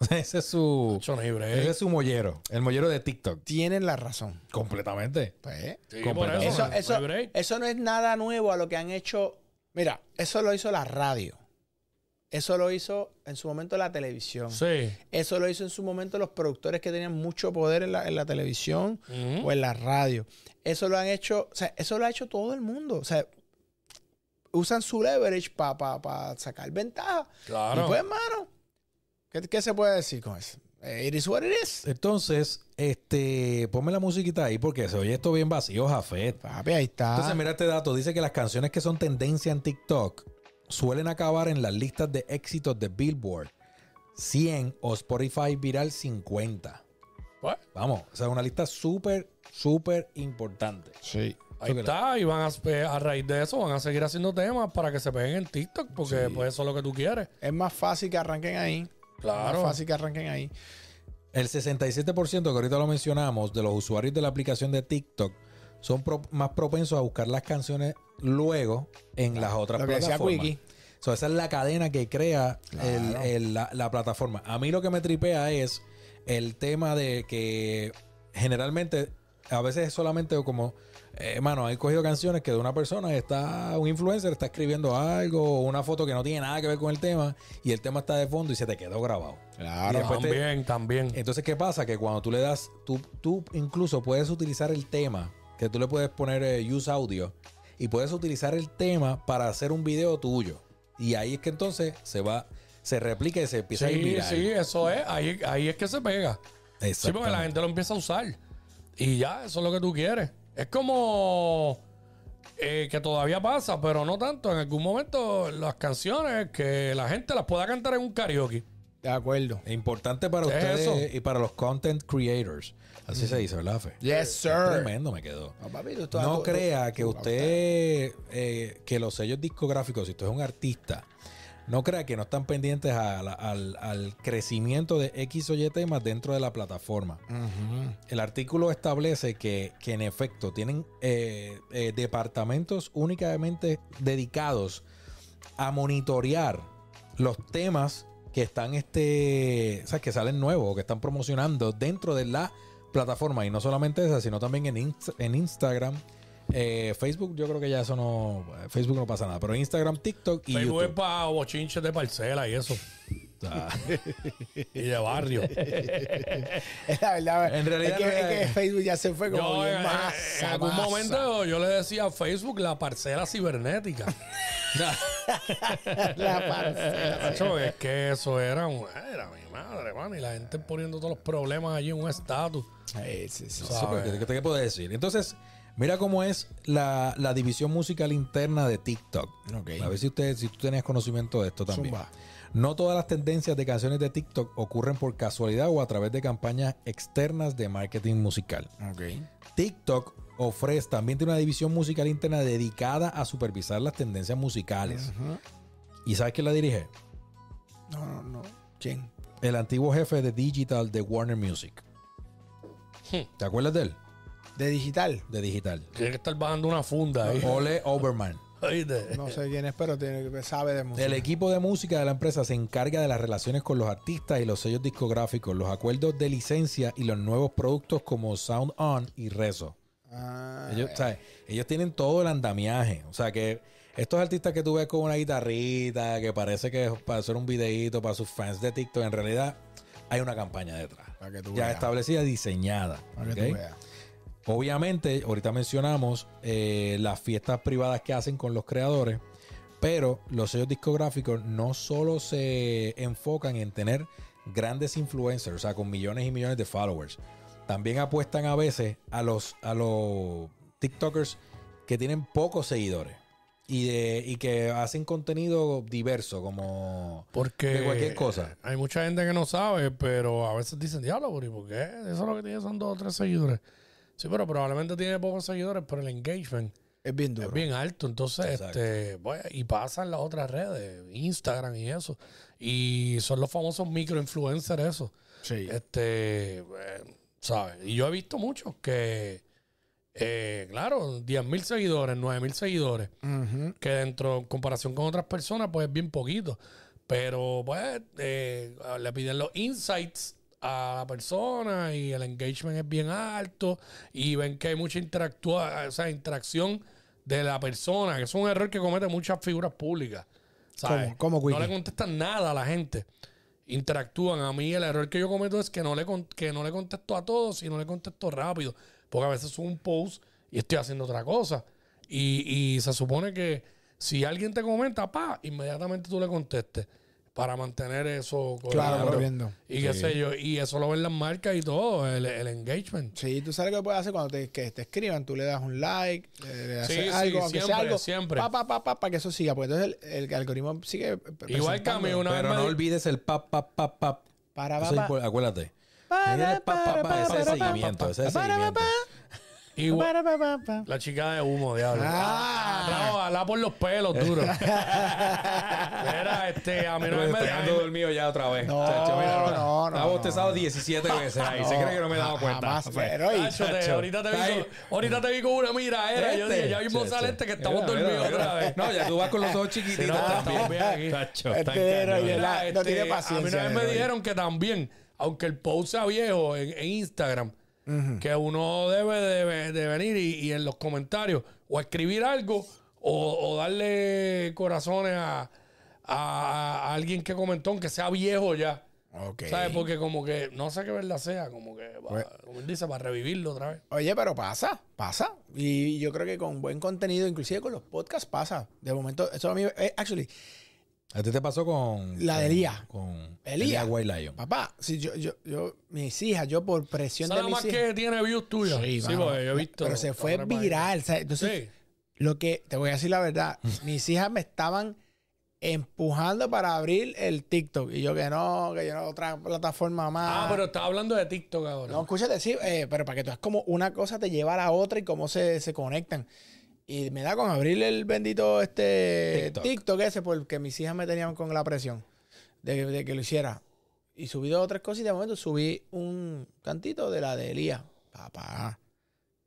Ese es su, hay break. ese es su mollero, el mollero de TikTok. Tienen la razón. Completamente. Pues, Sí, completamente. eso no es nada nuevo a lo que han hecho. Mira, eso lo hizo la radio. Eso lo hizo en su momento la televisión. Sí. Eso lo hizo en su momento los productores que tenían mucho poder en la, en la televisión o en la radio. Eso lo han hecho, o sea, eso lo ha hecho todo el mundo. O sea, usan su leverage para sacar ventaja. Claro. Y pues, hermano, ¿qué, qué se puede decir con eso? Eh, It is what it is. Entonces, este, ponme la musiquita ahí porque se oye esto bien vacío, Jafet. Papi, ahí está. Entonces, mira este dato. Dice que las canciones que son tendencia en TikTok suelen acabar en las listas de éxitos de Billboard 100 o Spotify Viral 50. Pues, Vamos, o sea, una lista súper, súper importante. sí. ahí está. Y van a, eh, a raíz de eso van a seguir haciendo temas para que se peguen en TikTok, porque pues eso es lo que tú quieres. Es más fácil que arranquen ahí. Claro. Más fácil que arranquen ahí. El 67% que ahorita lo mencionamos de los usuarios de la aplicación de TikTok son pro- más propensos a buscar las canciones luego en las otras Lo que plataformas. Quickie. So, esa es la cadena que crea el- Claro. el- la, la plataforma. A mí lo que me tripea es el tema de que generalmente a veces es solamente como, eh, mano, he cogido canciones que de una persona está, un influencer está escribiendo algo o una foto que no tiene nada que ver con el tema y el tema está de fondo y se te quedó grabado. Claro. Y después te- También, también. entonces, ¿qué pasa? Que cuando tú le das, tú, tú incluso puedes utilizar el tema, que tú le puedes poner eh, use audio, y puedes utilizar el tema para hacer un video tuyo. Y ahí es que entonces se va, se replica y se empieza a ir Sí, sí, eso es. Ahí, ahí es que se pega. Sí, porque la gente lo empieza a usar. Y ya, eso es lo que tú quieres. Es como eh, que todavía pasa, pero no tanto. En algún momento las canciones que la gente las pueda cantar en un karaoke. De acuerdo. Importante para ¿Qué es ustedes eso? y para los content creators. Así se dice, ¿verdad, Fe? Yes, sir. Tremendo me quedó. No, papi, tú- tú- No tú- crea tú- que tú- usted, eh, que los sellos discográficos, si usted es un artista, no crea que no están pendientes a la- al, al crecimiento de X o Y temas dentro de la plataforma. Ujú. El artículo establece que, que en efecto tienen eh, eh, departamentos únicamente dedicados a monitorear los temas que están este, o sea, que salen nuevos o que están promocionando dentro de la plataforma y no solamente esa, sino también en, Inst- en Instagram, eh, Facebook, yo creo que ya eso no, Facebook no pasa nada, pero Instagram, TikTok y Facebook es YouTube. para bochinches de parcela y eso. Sea, Y de barrio. Es la verdad. En realidad es que, no es es- que Facebook ya se fue como Yo, bien en, masa, en algún masa. momento yo le decía a Facebook la parcela cibernética. La parcela. Es que eso era, un- era mi madre, man. Y la gente poniendo todos los problemas allí en un estatus. Sí, sí, sí. ¿qué, qué te puedo decir? Entonces, mira cómo es la, la división musical interna de TikTok. Ok. A ver si, usted, si tú tenías conocimiento de esto también. Zumba. No todas las tendencias de canciones de TikTok ocurren por casualidad o a través de campañas externas de marketing musical. Ok. TikTok ofrece también tiene una división musical interna dedicada a supervisar las tendencias musicales. ¿Y sabes quién la dirige? No, no, no. ¿Quién? El antiguo jefe de digital de Warner Music. ¿Te acuerdas de él? De digital. De digital. Tiene que estar bajando una funda ahí. Ole Oberman. ¿Oíste? No sé quién es, pero tiene, sabe de música. El equipo de música de la empresa se encarga de las relaciones con los artistas y los sellos discográficos, los acuerdos de licencia y los nuevos productos como Sound On y Rezo. Ah, Ellos, o sea, ellos tienen todo el andamiaje. O sea que estos artistas que tú ves con una guitarrita, que parece que es para hacer un videíto para sus fans de TikTok, en realidad hay una campaña detrás. Para que tú ya veas. establecida, diseñada. Para que tú veas. Obviamente, ahorita mencionamos eh, las fiestas privadas que hacen con los creadores, pero los sellos discográficos no solo se enfocan en tener grandes influencers, o sea, con millones y millones de followers, también apuestan a veces a los, a los TikTokers que tienen pocos seguidores y, de, y que hacen contenido diverso, como Porque de cualquier cosa. hay mucha gente que no sabe, pero a veces dicen, diablo, pero ¿y por qué? Eso lo que tiene son dos o tres seguidores. Sí, pero probablemente tiene pocos seguidores, pero el engagement Es bien duro. es bien alto. Entonces, Exacto. este, pues, y pasa en las otras redes, Instagram y eso. Y son los famosos microinfluencers eso. Sí. Este, eh, ¿sabes? Y yo he visto muchos que, eh, claro, 10 mil seguidores, 9 mil seguidores, que dentro, en comparación con otras personas, pues es bien poquito. Pero, pues, eh, le piden los insights a la persona y el engagement es bien alto y ven que hay mucha interactua o sea, interacción de la persona, que es un error que cometen muchas figuras públicas. ¿sabes? ¿Cómo? ¿Cómo, no le contestan nada a la gente. Interactúan. A mí el error que yo cometo es que no le, con- que no le contesto a todos y no le contesto rápido. Porque a veces subo un post y estoy haciendo otra cosa. Y, y se supone que si alguien te comenta, pa, inmediatamente tú le contestes. Para mantener eso Claro, corriendo. Y qué sé yo. Y eso lo ven las marcas y todo, el, el engagement. Sí, tú sabes lo que puedes hacer cuando te, que te escriban, tú le das un like, le, le Sí, haces sí, algo, aunque sea siempre, algo, siempre. Pa, pa, pa, pa, para que eso siga, porque entonces el, el algoritmo sigue. Igual que a mí una vez Pero me no olvides el pap, pap, pap, pap. Para, Eso pa, es pa. impor- acuérdate. Para, Ese es el pa, pa, pa, para, ese es para, seguimiento, ese es para, para, seguimiento. Igual-. La chica de humo, diablo. Ah. No, alá por los pelos, duro. Era, este, a mí no me... Estoy dormido ya otra vez. No, Chacho, mira, no, no, Está no. bostezado 17 veces ahí. Se cree que no me he dado cuenta. Jamás, pero y- Tacho, te- Chacho. ahorita, te vi Ahí. con, ahorita te vi con una mira, era. Yo Este, dije, ya mismo sale este que estamos Mira, mira, dormidos mira. otra vez. No, ya tú vas con los ojos chiquititos Sí, no, también. aquí. Chacho, Este tan era cañón. y el- Mira, no tiene paciencia, A mí una vez me dijeron que también, aunque el post sea viejo en, en Instagram, que uno debe de, de venir y, y en los comentarios o escribir algo o, o darle corazones a, a- a alguien que comentó, aunque sea viejo ya. ¿Sabes? Porque como que no sé qué verdad sea, como que, va- Pues- como él dice, para revivirlo otra vez. Oye, pero pasa, pasa. Y yo creo que con buen contenido, inclusive con los podcasts, pasa. De momento, eso a mí, eh, actually, ¿A ti te pasó con. La de con- Elías. Con Elías. White Lion. papá, si yo, yo, yo, mis hijas, yo por presión ¿Sabes de la mis más hijas. que tiene views tuyas? Sí, mano. porque yo he visto. Pero se fue viral. o sea, entonces, Sí. lo que te voy a decir la verdad, mis hijas me estaban empujando para abrir el TikTok. Y yo que no, que yo no, otra plataforma más. Ah, pero estaba hablando de TikTok ahora. No, escúchate, sí, eh, pero para que tú es como una cosa te lleva a la otra y cómo se, se conectan. Y me da con abrir el bendito este TikTok. TikTok, ese porque mis hijas me tenían con la presión de, de que lo hiciera. Y subí dos o tres cosas y de momento subí un cantito de la de Elías. Papá.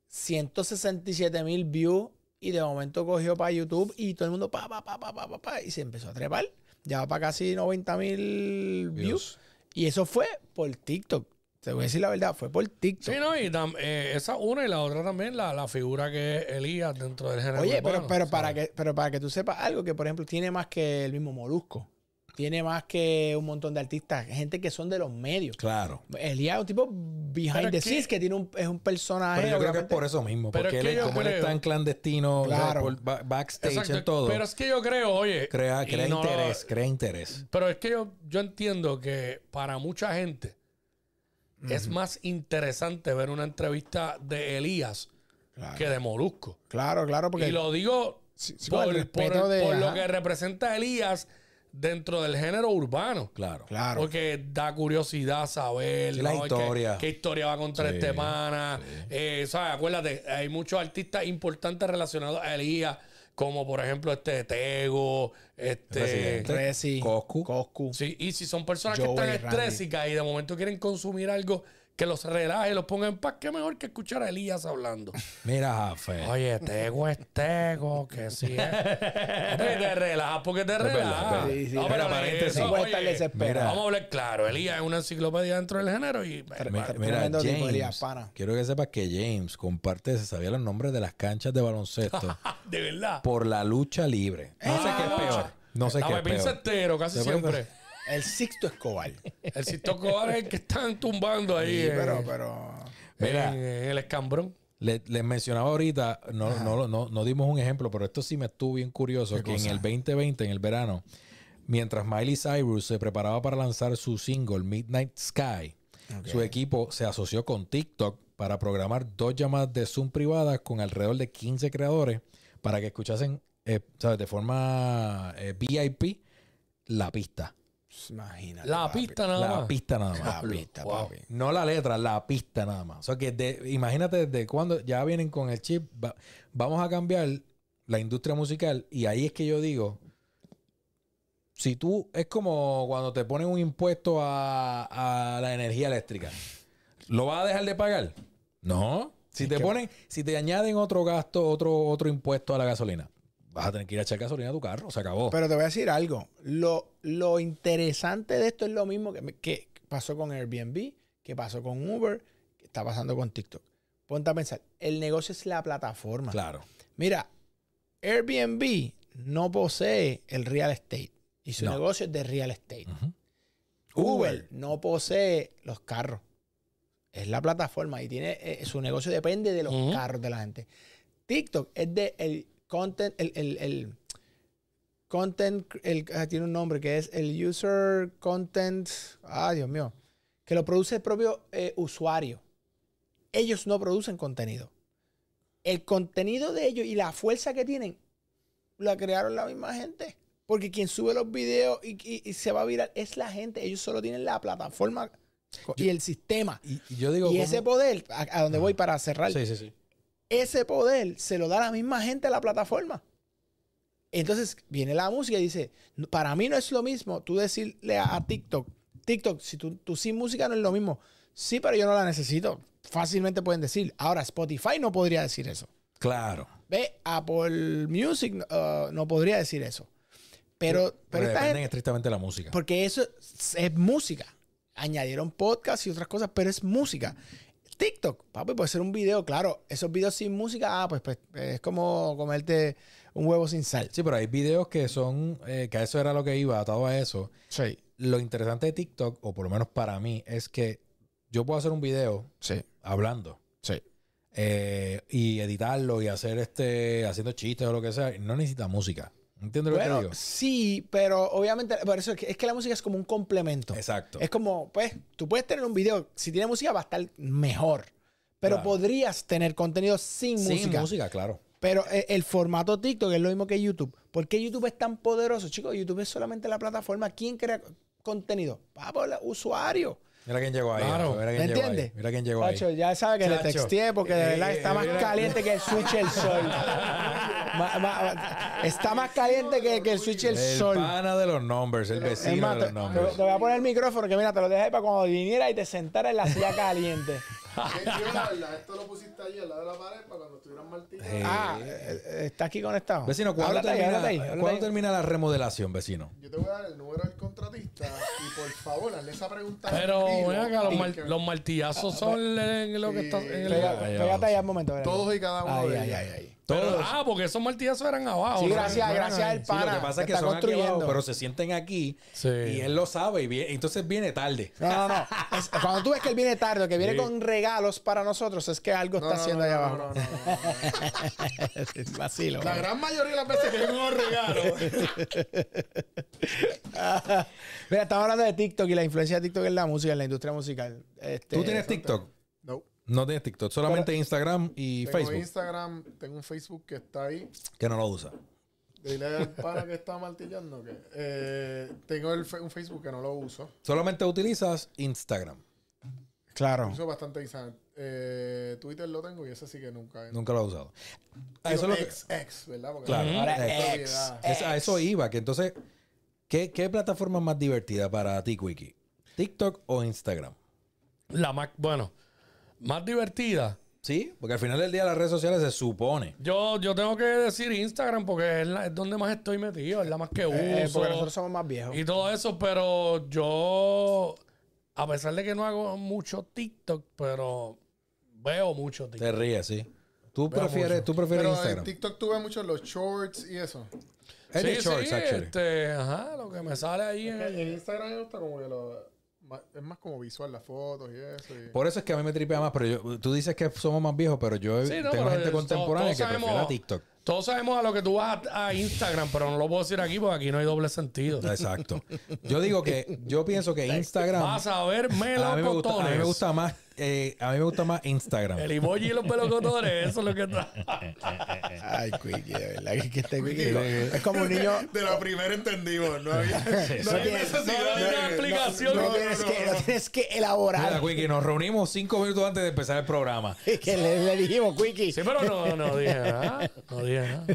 167 mil views y de momento cogió para YouTube y todo el mundo pa, pa, pa, pa, pa, pa, pa, y se empezó a trepar. Ya va para casi 90 mil views. Views. Y eso fue por TikTok. Te voy a decir la verdad, fue por TikTok. Sí, no, y tam- eh, esa una y la otra también, la, la figura que es Elías dentro del género. Oye, pero, urbano, pero, para ¿sabes? que, pero para que tú sepas algo que, por ejemplo, tiene más que el mismo Molusco. Tiene más que un montón de artistas, gente que son de los medios. Claro. Elías es un tipo behind Pero the es que- scenes que tiene un, es un personaje. Pero yo creo que es por eso mismo. Pero Porque es él, que yo como él es creo- tan clandestino, Claro. por backstage Exacto, en todo, Pero es que yo creo, oye. crea, crea no interés, crea interés. Pero es que yo, yo entiendo que para mucha gente es más interesante ver una entrevista de Elías Claro, que de Molusco. claro, claro, porque Y lo digo Sí, sí, por, con el por- respeto de- por lo que representa Elías dentro del género urbano. Claro. claro. Porque da curiosidad saber Sí, la ¿no? historia. ¿Qué, qué historia va a contar Sí, este pana. Eh, ¿sabes? Acuérdate, hay muchos artistas importantes relacionados a Elías, como por ejemplo este Tego, este. Resi, Coscu. Coscu. Sí, y si son personas Joey, que están estrésicas y de momento quieren consumir algo que los relaje y los ponga en paz, qué mejor que escuchar a Elías hablando. Mira, Jafe. Oye, Tego es Tego, que sí es. Te relajas porque te relajas. Sí, sí. No, pero paréntesis. No oye. Mira. Vamos a hablar claro. Elías es una enciclopedia dentro del género y. Mi- Mira, Mira, James, Elías, pana. quiero que sepas que James comparte, se sabía los nombres de las canchas de baloncesto de verdad. por la lucha libre. No sé qué es Ah. peor. No sé qué es peor. Casi siempre. El Sixto Escobar. El Sisto Cobar es el que están tumbando ahí Sí, pero, pero. Mira. en- en el escambrón. Le- Les mencionaba ahorita, no, no, no, no dimos un ejemplo, pero esto sí me estuvo bien curioso, ¿Qué que en el 2020, en el verano, mientras Miley Cyrus se preparaba para lanzar su single Midnight Sky, su equipo se asoció con TikTok para programar dos llamadas de Zoom privadas con alrededor de 15 creadores para que escuchasen, eh, ¿sabes? De forma eh, VIP la pista. Pues, Imagínate. La papi. pista nada La más. pista nada La más. pista, Wow. papi. No la letra, la pista nada más. O sea que de- imagínate desde cuando ya vienen con el chip, va- vamos a cambiar la industria musical y ahí es que yo digo, si tú, es como cuando te ponen un impuesto a, a la energía eléctrica, ¿lo vas a dejar de pagar? No. Si te ponen, si te añaden otro gasto, otro, otro impuesto a la gasolina, vas a tener que ir a echar gasolina a tu carro, se acabó. Pero te voy a decir algo. Lo, lo interesante de esto es lo mismo que, que pasó con Airbnb, que pasó con Uber, que está pasando con TikTok. Ponte a pensar, el negocio es la plataforma. claro. Mira, Airbnb no posee el real estate y su No. negocio es de real estate. Uber no posee los carros. Es la plataforma y tiene eh, su negocio depende de los carros de la gente. TikTok es de el content, el, el- el content, el, ah, tiene un nombre que es el user content, ay Dios mío, que lo produce el propio eh, usuario. Ellos no producen contenido. El contenido de ellos y la fuerza que tienen la crearon la misma gente. Porque quien sube los videos y, y- y se va a virar es la gente. Ellos solo tienen la plataforma y el sistema. Y, y yo digo, ese poder, a, a donde voy para cerrar, Sí, sí, sí. Ese poder se lo da la misma gente a la plataforma. Entonces viene la música y dice, para mí no es lo mismo tú decirle a, a TikTok, TikTok, si tú, tú sin música no es lo mismo. Sí, pero yo no la necesito. Fácilmente pueden decir. Ahora, Spotify no podría decir eso. Claro. Ve, Apple Music uh, no podría decir eso. Pero, pero dependen gente, estrictamente de la música. porque eso es, es música. Añadieron podcast y otras cosas, pero es música. TikTok, papi, puede ser un video, claro. Esos videos sin música, ah, pues, pues, es como comerte un huevo sin sal. Sí, pero hay videos que son, eh, que a eso era lo que iba, atado a eso. Sí, Lo interesante de TikTok, o por lo menos para mí, es que yo puedo hacer un video sí, hablando sí. eh, y editarlo y hacer este, haciendo chistes o lo que sea. No necesita música. ¿Entiendes lo que te digo? sí, pero obviamente, por eso es que, es que la música es como un complemento. Exacto. Es como, pues, tú puedes tener un video, si tiene música va a estar mejor. Pero Claro. podrías tener contenido sin, Sin música. música, claro. Pero eh, el formato TikTok es lo mismo que YouTube. ¿Por qué YouTube es tan poderoso? Chicos, YouTube es solamente la plataforma. ¿Quién crea contenido? Vamos, el usuario. Mira quién llegó ahí. Claro. Mira ¿Me quién llegó ahí. entiendes? Mira quién llegó ahí. Ya sabe que le Chacho. texteé porque de Eh, verdad está más mira. caliente que el switch del sol. Ma- ma- está más caliente que, que el switch del El sol. pana de los numbers, el vecino más, de los numbers. te voy a poner el micrófono que mira, te lo dejé para cuando viniera y te sentara en la silla caliente. Que yo, la verdad, esto lo pusiste ahí al lado de la pared para cuando estuvieran martillos. Eh, Ah, eh, está aquí conectado. Vecino, ¿cuándo, Háblate termina, háblate ahí, háblate ¿cuándo ahí. termina la remodelación, vecino? Yo te voy a dar el número del contratista y por favor, hazle esa pregunta. Pero ven acá, los, mar- que los martillazos son en lo que está en el pégate ahí sí. al momento. Todos y cada uno Ay, de ay, ellos. ay, Pero- ah, porque esos martillazos eran abajo. Sí, gracias, No gracias al Sí, lo pana. que pasa es que son aquí abajo, pero se sienten aquí Sí. y él lo sabe y entonces viene tarde. No, no, no. Es- cuando tú ves que él viene tarde o que viene Sí. con regalos para nosotros, es que algo No, está no, haciendo allá abajo. no, no, no. Vacilo. La gran mayoría de las veces que los regalos. Mira, estamos hablando de TikTok y la influencia de TikTok en la música, en la industria musical. Este, ¿Tú tienes TikTok? No. Tienes TikTok, solamente Instagram y Tengo Facebook, Instagram, tengo un Facebook que está ahí. que no lo usa. Dile al pana que está martillando que eh, tengo el un Facebook que no lo uso. Solamente utilizas Instagram. Claro. Uso bastante Instagram. Eh, Twitter lo tengo y ese sí que nunca. Nunca lo has usado. A eso, es lo que- ex, ex, ¿verdad? Porque Claro. Ahora ex. es- a eso iba, que entonces, ¿qué, qué plataforma es más divertida para ti, Quickie? ¿TikTok o Instagram? La más, bueno, más divertida. Sí, porque al final del día las redes sociales se supone. Yo, yo tengo que decir Instagram porque es, la- es donde más estoy metido, es la más que uso. Eh, porque nosotros somos más viejos. Y todo eso, pero yo, a pesar de que no hago mucho TikTok, pero veo mucho Te TikTok. ríes, sí. Tú prefieres, tú prefieres Pero en Instagram. TikTok tú ves mucho los shorts y eso. Es de Sí, shorts, sí, actually. este, ajá, lo que me sale ahí en en Instagram me gusta como que lo... Es más como visual las fotos y eso. y- Por eso es que a mí me tripea más, pero yo, tú dices que somos más viejos, pero yo Sí, no, tengo pero gente contemporánea que prefiere sabemos- a TikTok. Todos sabemos a lo que tú vas a, a Instagram, pero no lo puedo decir aquí porque aquí no hay doble sentido. Exacto. Yo digo que, yo pienso que Instagram. Vas a ver A mí, me gusta, a mí me gusta más, eh, a mí me gusta más Instagram. El emoji y los melocotones, eso es lo que está. Ay, Quickie, de verdad que, que este Quickie es como un niño. De la primera entendimos, no había, no hay necesidad de- una explicación. No, no, tienes, que, no tienes que elaborar. Mira, Quickie, nos reunimos cinco minutos antes de empezar el programa. que le, le dijimos, Quickie. Sí, pero no, no dije nada. No dije nada.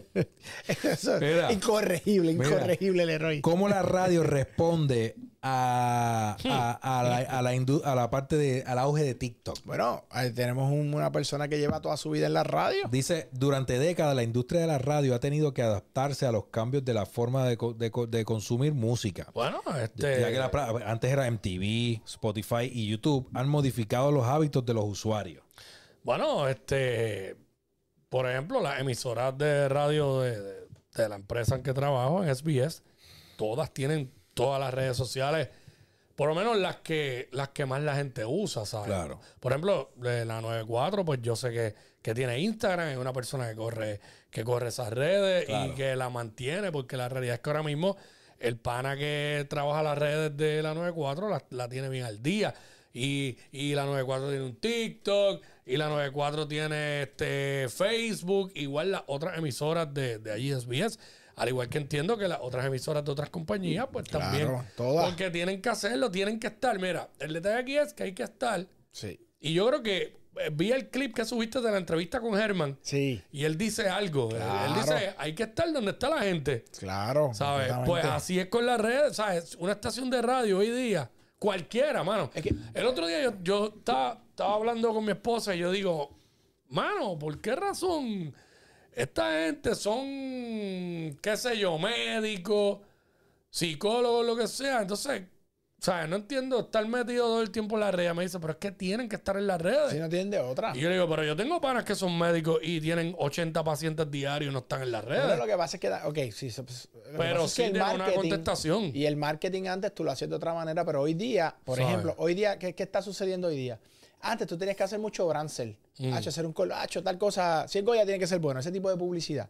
Eso, Mira. incorregible, Mira. incorregible el error. ¿Cómo la radio responde a, a, a la, a, la indu- a la parte de, al auge de TikTok? Bueno, ahí tenemos un- una persona que lleva toda su vida en la radio. Dice, durante décadas la industria de la radio ha tenido que adaptarse a los cambios de la forma de, co- de co- de consumir música. Bueno, Ya este. que la pra- antes era MTV, Spotify y YouTube, han modificado los hábitos de los usuarios. Bueno, este. Por ejemplo, las emisoras de radio de, de- de la empresa en que trabajo, en SBS, todas tienen todas las redes sociales. Por lo menos las que, las que más la gente usa, ¿sabes? Claro. Por ejemplo, de la 94, pues yo sé que, que tiene Instagram, es una persona que corre, que corre esas redes Claro. y que la mantiene, porque la realidad es que ahora mismo el pana que trabaja las redes de la 94 la, la tiene bien al día. Y, y la 94 tiene un TikTok, y la 94 tiene este Facebook, igual las otras emisoras de, de allí SBS. Al igual que entiendo que las otras emisoras de otras compañías, pues Claro, también. todas. Porque tienen que hacerlo, tienen que estar. Mira, el detalle aquí es que hay que estar. Sí. Y yo creo que eh, vi el clip que subiste de la entrevista con Herman. Sí, Y él dice algo. Él- Él Claro. dice, hay que estar donde está la gente. claro. ¿Sabes? Pues así es con las redes. ¿Sabes? Una estación de radio hoy día. Cualquiera, mano. Es que- El otro día yo, yo estaba, estaba hablando con mi esposa y yo digo, mano, ¿por qué razón esta gente son, qué sé yo, médicos, psicólogos, lo que sea? Entonces, ¿sabes? No entiendo estar metido todo el tiempo en las redes. Me dice, pero es que tienen que estar en las redes. Si no tienen de otra. Y yo le digo, pero yo tengo panas que son médicos y tienen 80 pacientes diarios y no están en las Pero redes. lo que pasa es que, da- ok, sí, pues, Pero pasa es sí que tiene una contestación. Y el marketing antes tú lo hacías de otra manera, pero hoy día, por ¿Sabes? ejemplo, hoy día, ¿qué, qué está sucediendo hoy día? Antes tú tenías que hacer mucho brancel, Mm. hacer un colacho, tal cosa. Si el Goya tiene que ser bueno, ese tipo de publicidad.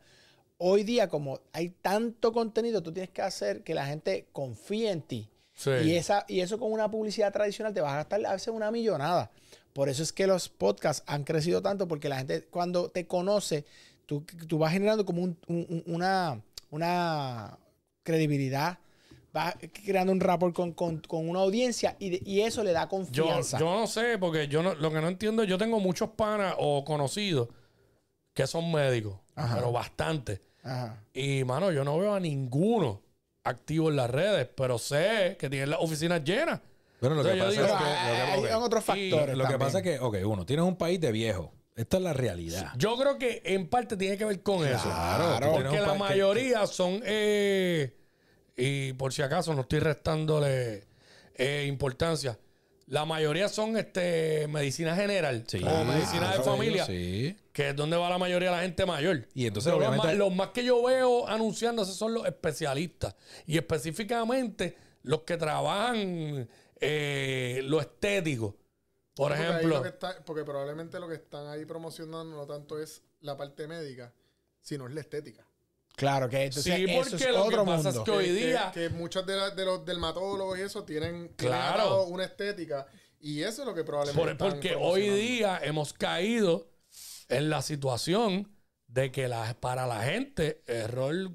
Hoy día, como hay tanto contenido, tú tienes que hacer que la gente confíe en ti. Sí. Y, esa, y eso con una publicidad tradicional te vas a gastar a veces una millonada. Por eso es que los podcasts han crecido tanto, porque la gente cuando te conoce, tú, tú vas generando como un- una, una credibilidad, vas creando un rapport con, con- con una audiencia y, de- y eso le da confianza. yo no sé, porque yo no, lo que no entiendo, yo tengo muchos panas o conocidos que son médicos, Ajá. pero bastante. Ajá. Y, mano, yo no veo a ninguno activo en las redes, pero sé que tienen las oficinas llenas. Bueno, lo que Entonces pasa digo, es que... hay, lo que- hay ok. otros factores. Lo que pasa es que, ok, uno, tienes un país de viejo. Esta es la realidad. Yo creo que en parte tiene que ver con eso. Claro, Porque la que- mayoría son, eh, y por si acaso no estoy restándole eh, importancia, la mayoría son este medicina general Sí. o medicina de Ah, familia, Sí. que es donde va la mayoría de la gente mayor. Y entonces, los, más, los más que yo veo anunciándose son los especialistas y específicamente los que trabajan eh, lo estético. Por Porque ejemplo, lo que está- porque probablemente lo que están ahí promocionando no tanto es la parte médica, sino es la estética. Claro que entonces sí, eso porque es lo que otro pasa mundo. es que hoy Que- día... Que, muchos de, la- de los dermatólogos y eso tienen, Claro. una estética. Y eso es lo que probablemente. Por- están porque hoy día hemos caído en la situación de que la- para la gente, error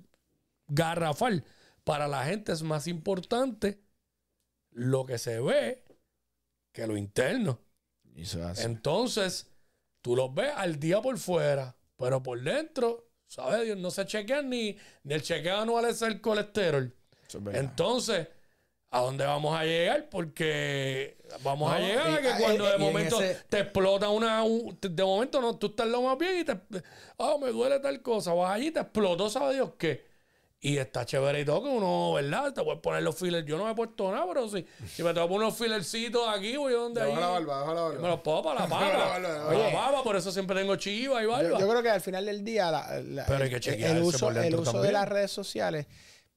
garrafal, para la gente es más importante lo que se ve que lo interno. Eso es así. Entonces, tú los ves al día por fuera, pero por dentro, ¿sabes? Dios, No se chequean ni, ni el chequeo anual es el colesterol. Es. Entonces, ¿a dónde vamos a llegar? Porque vamos a llegar a que ah, cuando eh, de y momento ese- te explota una... un- de momento no, tú estás lo más bien y te... Ah, me duele tal cosa. Vas allí y te explotó, ¿sabe Dios qué? Y está chévere y todo que uno, ¿verdad? Te puedes poner los fillers. Yo no me he puesto nada, pero si, si me tengo unos fillercitos aquí, voy donde ahí. La barba, baja la barba. Me los pongo para la la barba, la papa, por eso siempre tengo chiva y barba. Yo, yo creo que al final del día, la- la- Pero hay que el- chequearse el uso, el uso de las redes sociales,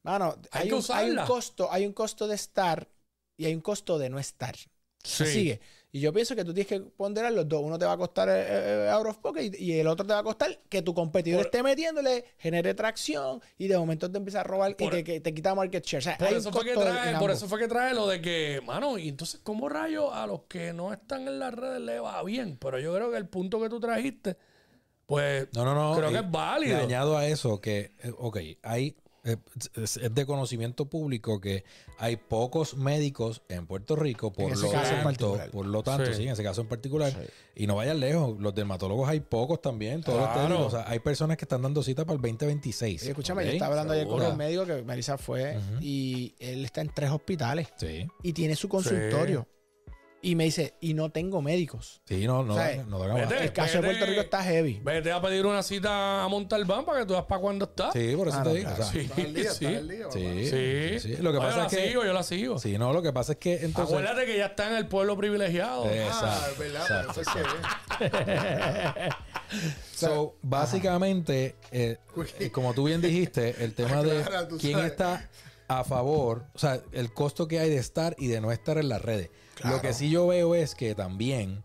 mano, Hay hay, que un, hay un usarla. costo, hay un costo de estar y hay un costo de no estar. Sí. Sigue. Y yo pienso que tú tienes que ponderar los dos. Uno te va a costar eh, eh, out of pocket y, y el otro te va a costar que tu competidor Por- esté metiéndole, genere tracción y de momento te empieza a robar y Por- que, que te quita market share. O sea, Por hay eso, fue que trae, por eso fue que trae lo de que, mano, y entonces, ¿cómo rayos a los que no están en las redes le va bien? Pero yo creo que el punto que tú trajiste, pues, No, no, no. creo y que es válido. Le añado a eso que, eh, ok, hay, es, es de conocimiento público que hay pocos médicos en Puerto Rico, por lo tanto, por lo tanto, Sí. sí. en ese caso en particular. Y no vayan lejos, los dermatólogos hay pocos también, todos los Claro. técnicos. O sea, hay personas que están dando cita para el 2026. Oye, escúchame, yo estaba hablando ayer con un médico que Melissa fue y él está en tres hospitales Sí, y tiene su consultorio. Y me dice, y no tengo médicos. sí, no, no, no más. vete. El caso de Puerto Rico está heavy. Vete a pedir una cita a Montalbán para que tú veas para cuándo está. Sí, por eso Ah, te no, digo. claro. o sea, sí. Estás al día, sí. estás al día. Sí, Sí. sí. Lo que Yo pasa la es que. sigo, yo la sigo. Sí, no, lo que pasa es que entonces. Acuérdate que ya está en el pueblo privilegiado. Eh, Ah, Exacto, es verdad, eso es que So, básicamente, eh, eh, como tú bien dijiste, el tema de quién sabes. está a favor, o sea, el costo que hay de estar y de no estar en las redes. Lo que sí yo veo es que también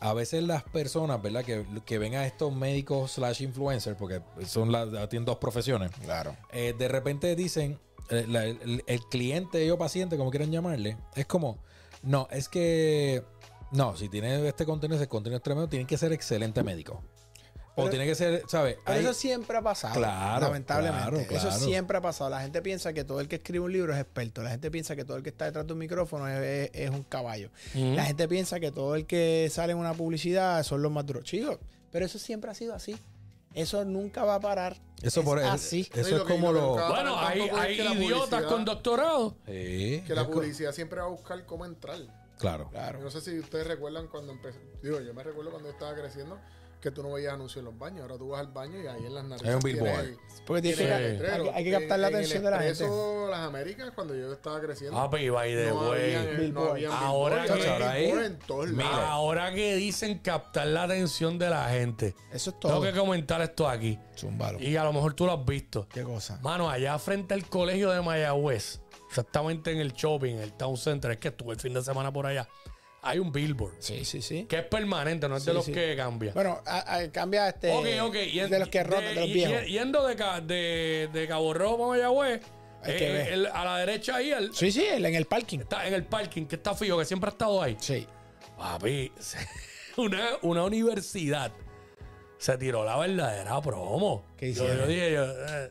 a veces las personas, ¿verdad? Que, que ven a estos médicos slash influencers, porque son las, tienen dos profesiones, Claro. eh, de repente dicen, eh, el, el cliente o paciente, como quieran llamarle, es como, no, es que, no, si tiene este contenido, ese contenido es tremendo, tiene que ser excelente médico. O tiene que ser, ¿sabes? Pero Hay- eso siempre ha pasado. Claro, Lamentablemente. claro, Eso siempre ha pasado. La gente piensa que todo el que escribe un libro es experto. La gente piensa que todo el que está detrás de un micrófono es, es- es un caballo. La gente piensa que todo el que sale en una publicidad son los más duros. Chicos, pero eso siempre ha sido así. Eso nunca va a parar. Eso Es por así. Eso es que- como lo Bueno, hay, hay idiotas con doctorado. Sí, que la publicidad siempre va a buscar cómo entrar. Claro. Claro. No sé si ustedes recuerdan cuando empecé. Digo, yo me recuerdo cuando yo estaba creciendo que tú no veías anuncios en los baños. Ahora tú vas al baño y ahí en las narices. Hay un billboard. el- Porque tiene que- letrero. hay que- hay que captar la En- en atención de la gente. Expreso Las Américas, cuando yo estaba creciendo. Ah, pero by the no way. habían, no Billboard. habían Ahora billboard, que- en todos lados. Ahora que dicen captar la atención de la gente, Eso es tengo todo. que comentar esto aquí. Y a lo mejor tú lo has visto. ¿Qué cosa? Mano, allá frente al colegio de Mayagüez, exactamente en el shopping, en el town center, es que estuve el fin de semana por allá. Hay un billboard Sí, sí, sí. que es permanente, no es de los sí. que cambia. Bueno, a- a- cambia este. ok, ok. y en- de los que rotan, de, los viejos. y- Yendo de, de, de Cabo Rojo a Mayagüez, eh, el- a la derecha ahí, el- Sí, sí, en el parking. está en el parking, que está fijo, que siempre ha estado ahí. Sí. Papi, una, una universidad se tiró la verdadera promo. ¿Qué Yo- hicieron? Yo, dije, yo, eh,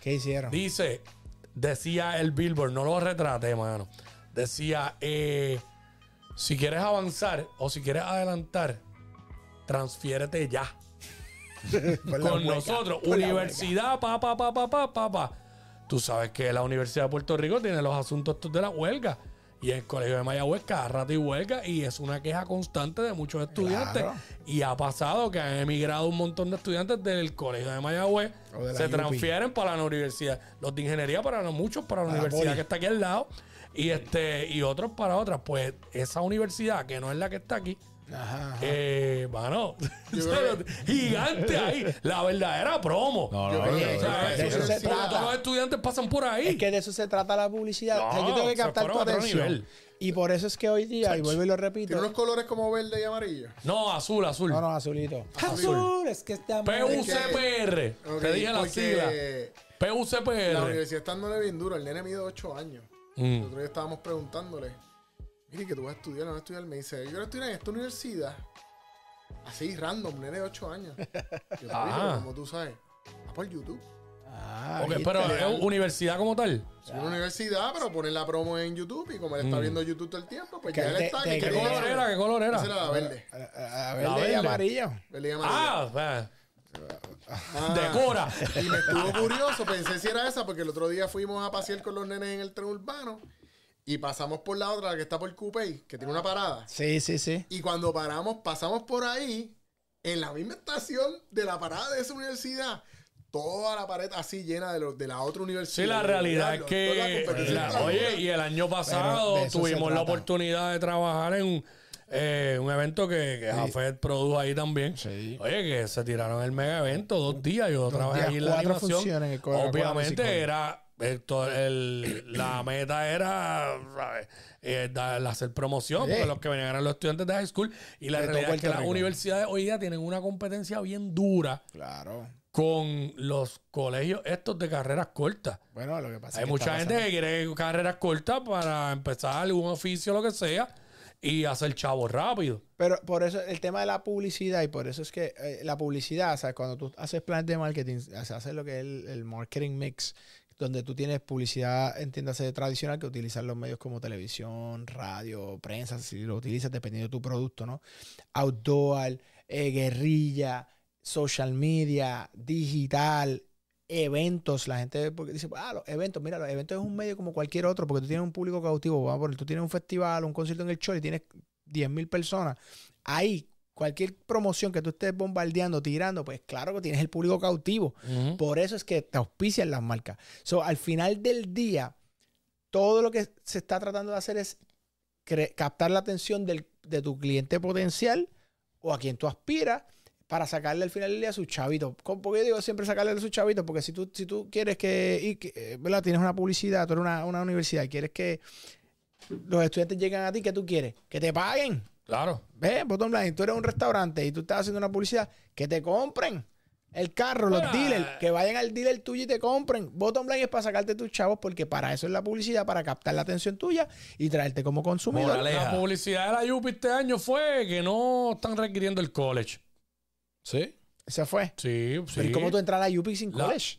¿Qué hicieron? dice, decía el Billboard, no lo retraté, mano. Decía, eh, si quieres avanzar o si quieres adelantar, transfiérete ya. Con nosotros, universidad, pa, pa, pa, pa, pa, pa, pa. Tú sabes que la Universidad de Puerto Rico tiene los asuntos estos de la huelga. Y el colegio de Mayagüez cada rato y huelga. Y es una queja constante de muchos estudiantes. Claro. Y ha pasado que han emigrado un montón de estudiantes del colegio de Mayagüez. De se transfieren para la universidad. Los de ingeniería para los muchos, para la universidad poli. que está aquí al lado. Y este y otros para otras. Pues esa universidad, que no es la que está aquí, Ajá. ajá. eh, mano, gigante ahí, la verdadera promo. No, no, no, no, O sea, no, de eso- eso se eso- trata. Todos los estudiantes pasan por ahí. Es que de eso se trata la publicidad. o sea, yo No, tengo que captar tu atención. nivel. Y por eso es que hoy día, y vuelvo y lo repito. Tiene unos colores como verde y amarillo. No, azul, azul. No, no, azulito. Azul, es que está PUCPR. Ok, Te dije la sigla. La La PUCPR. universidad está dándole bien duro. El nene mide 8 años. Mm. Día estábamos preguntándole, mire que tú vas a estudiar, no vas a estudiar. Me dice, yo quiero estudiar en esta universidad. Así, random, nene de 8 años. Yo, Ah. ah. como tú sabes, va por YouTube. Ah, Ok, ¿viste? pero es universidad como tal. Es una universidad, pero ponen la promo en YouTube y como él está viendo YouTube todo el tiempo, pues ya él te- está. te- ¿Qué ¿Qué quiere color era? ¿Qué color Esa era? la verde. La verde y amarillo. Verde y amarillo. Ah, va. Ah. decora. Y me estuvo curioso, pensé si era esa, porque el otro día fuimos a pasear con los nenes en el tren urbano y pasamos por la otra, la que está por Coupey, que tiene una parada. Sí, sí, sí. Y cuando paramos, pasamos por ahí, en la misma estación de la parada de esa universidad, toda la pared así llena de, lo- de la otra universidad. Sí, la realidad es la que, la- oye, y el año pasado de tuvimos la oportunidad de trabajar en un, eh, un evento que, que Jafet produjo ahí también. Sí. Oye, que se tiraron el mega evento dos días. Yo trabajé días, ahí en la animación. en el. Obviamente era. el- la meta era ¿sabes? Eh, hacer promoción Sí. porque los que venían eran los estudiantes de high school y la De realidad es que las universidades hoy día tienen una competencia bien dura Claro. con los colegios estos de carreras cortas. Bueno, lo que pasa Hay es que mucha gente pasando- que quiere carreras cortas para empezar algún oficio, lo que sea, y hacer chavo rápido. Pero por eso el tema de la publicidad y por eso es que eh, la publicidad, o sea, cuando tú haces planes de marketing, o sea, haces lo que es el, marketing mix, donde tú tienes publicidad, entiéndase, tradicional, que utilizan los medios como televisión, radio, prensa, si lo utilizas dependiendo de tu producto, ¿no? Outdoor, eh, guerrilla, social media, digital, eventos. La gente porque dice, ah, los eventos, mira, los eventos es un medio como cualquier otro, porque tú tienes un público cautivo. Vamos a poner, tú tienes un festival, un concierto en el show y tienes 10.000 personas. Ahí, cualquier promoción que tú estés bombardeando, tirando, pues claro que tienes el público cautivo. Por eso es que te auspician las marcas. So, al final del día, todo lo que se está tratando de hacer es captar la atención del- de tu cliente potencial o a quien tú aspiras para sacarle al final del día a sus chavitos. ¿Cómo- ¿Por qué digo siempre sacarle a sus chavitos? Porque si tú, si tú quieres que, y que, eh, ¿verdad? Tienes una publicidad, tú eres una, una universidad y quieres que los estudiantes lleguen a ti, ¿qué tú quieres? Que te paguen. Claro. Ve, bottom line, tú eres un restaurante y tú estás haciendo una publicidad, que te compren el carro, los Bueno, dealers, que vayan al dealer tuyo y te compren. Bottom line es para sacarte tus chavos, porque para eso es la publicidad, para captar la atención tuya y traerte como consumidor. Moraleja. La publicidad de la UPI este año fue que no están requiriendo el college. ¿Sí? Se fue. Sí, sí. Pero ¿y cómo tú entras a la UPIC sin La- college?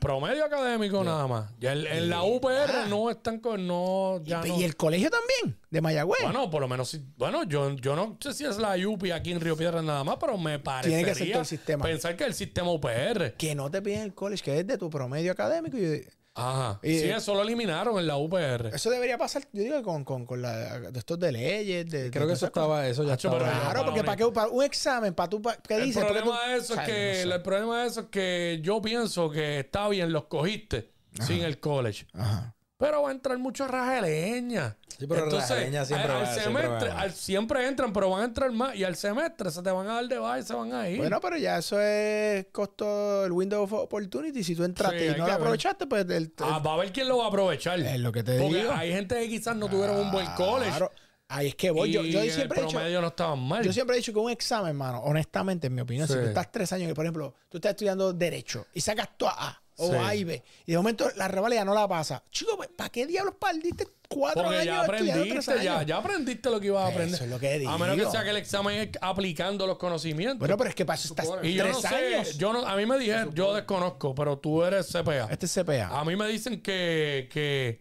Promedio académico nada más. Ya en, en la UPR no están con. No, ya y, no. y el colegio también, de Mayagüez. Bueno, por lo menos. si- Bueno, yo, yo no sé si es la UPI aquí en Río Piedras nada más, pero me parece. Tiene que ser todo el sistema. Pensar que el sistema UPR. que no te piden el college, que es de tu promedio académico. y- Ajá. Y- sí, eso lo eliminaron en la UPR. eso debería pasar, yo digo, con, con, con la, de estos de leyes. De, Creo de que eso cosas. estaba, eso ya Hacho, estaba. pero Claro, Para porque para, qué, para un examen, para tú, para, ¿qué El dices? Problema tú- de eso es que no sé. el problema de eso es que yo pienso que está bien los cogiste sin el college. Ajá. Pero va a entrar mucho de leña. Sí, pero leña siempre al, va- al siempre semestre, va. al- siempre entran, pero van a entrar más. Y al semestre se te van a dar de baja y se van a ir. Bueno, pero ya eso es costo, el window of opportunity. Si tú entraste Sí, y no lo aprovechaste, pues el, el- Ah, va a ver quién lo va a aprovechar. es lo que te Porque digo. hay gente que quizás no tuvieron un buen college. Claro. Ahí es que voy. Yo, y yo en siempre he dicho, no estaban mal. yo siempre he dicho que un examen, hermano, honestamente, en mi opinión, si tú estás tres años, y, por ejemplo, tú estás estudiando Derecho y sacas tu A o Sí. A y B, y de momento la revalida no la pasa. Chico, pues, ¿para qué diablos perdiste cuatro Porque años ya aprendiste, ya, años? ya aprendiste lo que ibas a Eso aprender. es lo que A menos que digo. sea que el examen es aplicando los conocimientos. Bueno, pero es que para eso estás y yo tres no sé, años. yo no, a mí me dijeron, yo desconozco, pero tú eres CPA. Este es CPA. A mí me dicen que, que,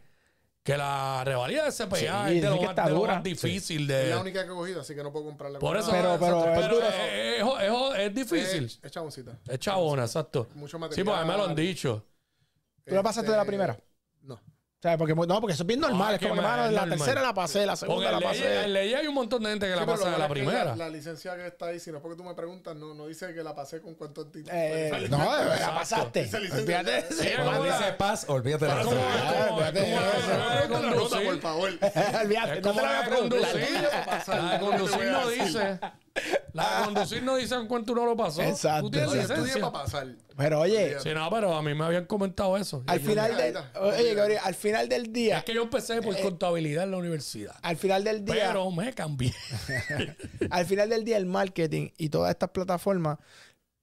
que la revalida de CPA Sí, es de lo, más, de lo más difícil Es de... la única que he cogido, así que no puedo comprarla. Por eso Pero- pero exacto, es es, es- es- es difícil. Es, es chaboncita. Es chabona, exacto. Mucho Sí, material. porque a mí me lo han dicho. ¿Tú la pasaste de la Este, primera? No. O sea, porque, no, porque eso es bien normal. Ah, es como que, mano, la normal. tercera la pasé, la Porque segunda la en ley, pasé. en ley hay un montón de gente que la Sí, pero pasa la primera. La, licencia que está ahí, si no es porque tú me preguntas, no, no dice que la pasé con cuántos títulos. Eh, no, la pasaste. Olvídate de eso. Cuando la- dice paz, olvídate de eso. la eso. prueba de La conducir. por favor. Olvídate, no te la voy la a de preguntar. conducir. La de conducir no dice. La de conducir no dice en cuánto uno lo pasó. Exacto. Tú tienes licencia. para pasar. Pero oye, Sí, no, pero a mí me habían comentado eso. al final del, oye, Gabriel, al final del Es día, que yo empecé por contabilidad en la universidad. al final del día, Pero me cambié. al final del día, el marketing y todas estas plataformas,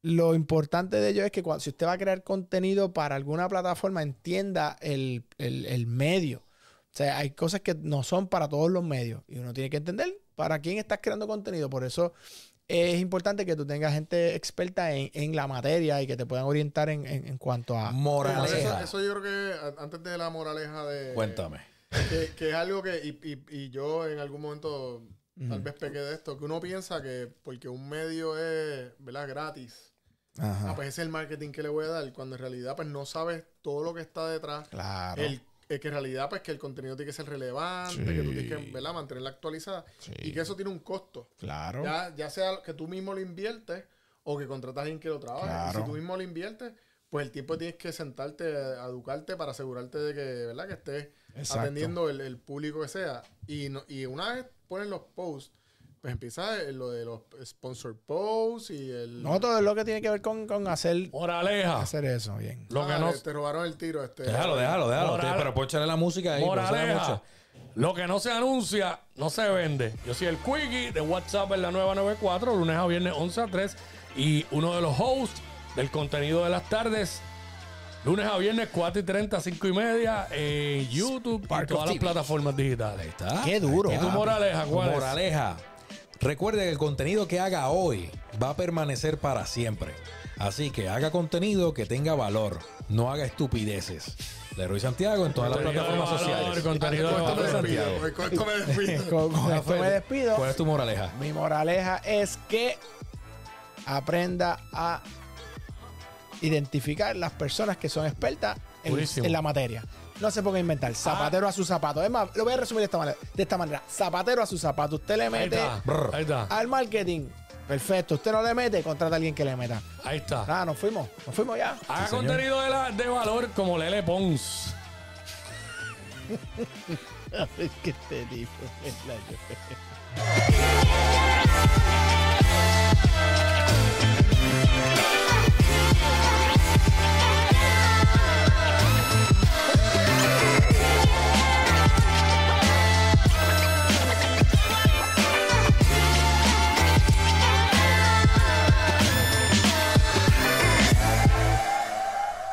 lo importante de ello es que cuando, si usted va a crear contenido para alguna plataforma, entienda el, el- el medio. O sea, hay cosas que no son para todos los medios y uno tiene que entender para quién estás creando contenido. Por eso es importante que tú tengas gente experta en, en la materia y que te puedan orientar en, en- en cuanto a... Moraleja. eso yo creo que antes de la moraleja de. Cuéntame. Que, que es algo que. Y, y- y yo en algún momento tal vez pequé de esto. Que uno piensa que porque un medio es. ¿Verdad? Gratis. Ajá. Ah, pues ese es el marketing que le voy a dar. Cuando en realidad, pues no sabes todo lo que está detrás. Claro. El, el que en realidad, pues que el contenido tiene que ser relevante, Sí. que tú tienes que ¿verdad? mantenerla actualizada. Sí. Y que eso tiene un costo. Claro. Ya, ya sea que tú mismo lo inviertes o que contratas a alguien que lo trabaje. Claro. Si tú mismo lo inviertes, pues el tiempo tienes que sentarte a educarte para asegurarte de que, ¿verdad? Que estés Exacto. atendiendo el, el público que sea. Y, no- y una vez ponen los posts, pues empieza lo de los sponsor posts y el... No, todo lo que tiene que ver con, con hacer, Moraleja. hacer eso bien. Lo que Ah, no. Te robaron el tiro. Este, Déjalo, déjalo, déjalo. Moral- pero puede echarle la música ahí. Moraleja. mucho. Lo que no se anuncia, no se vende. Yo soy el Quickie de WhatsApp en la nueva 94, lunes a viernes 11 a 3. Y uno de los hosts del contenido de las tardes, lunes a viernes 4 y 30, 5 y media, en YouTube Spark y todas las plataformas Ahí digitales. está. Qué duro. Ahí ¿Y tu moraleja cuál es? Moraleja. Recuerde que el contenido que haga hoy va a permanecer para siempre. Así que haga contenido que tenga valor. No haga estupideces. Leroy Santiago en todas las plataformas sociales. contenido. Santiago. Con esto me despido. Con, con esto me despido. ¿Cuál es tu moraleja? Mi moraleja es que aprenda a identificar las personas que son expertas en la materia. No se ponga a inventar. Zapatero a su zapato. Es más, lo voy a resumir de esta manera. De esta manera. Zapatero a su zapato. Usted le Ahí mete está. Brr. Ahí está. al marketing. Perfecto. Usted no le mete, contrata a alguien que le meta. Ahí está. Ah, nos fuimos. Nos fuimos ya. Haga Sí, contenido de, la- de valor como Lele Pons. ¿Qué te digo?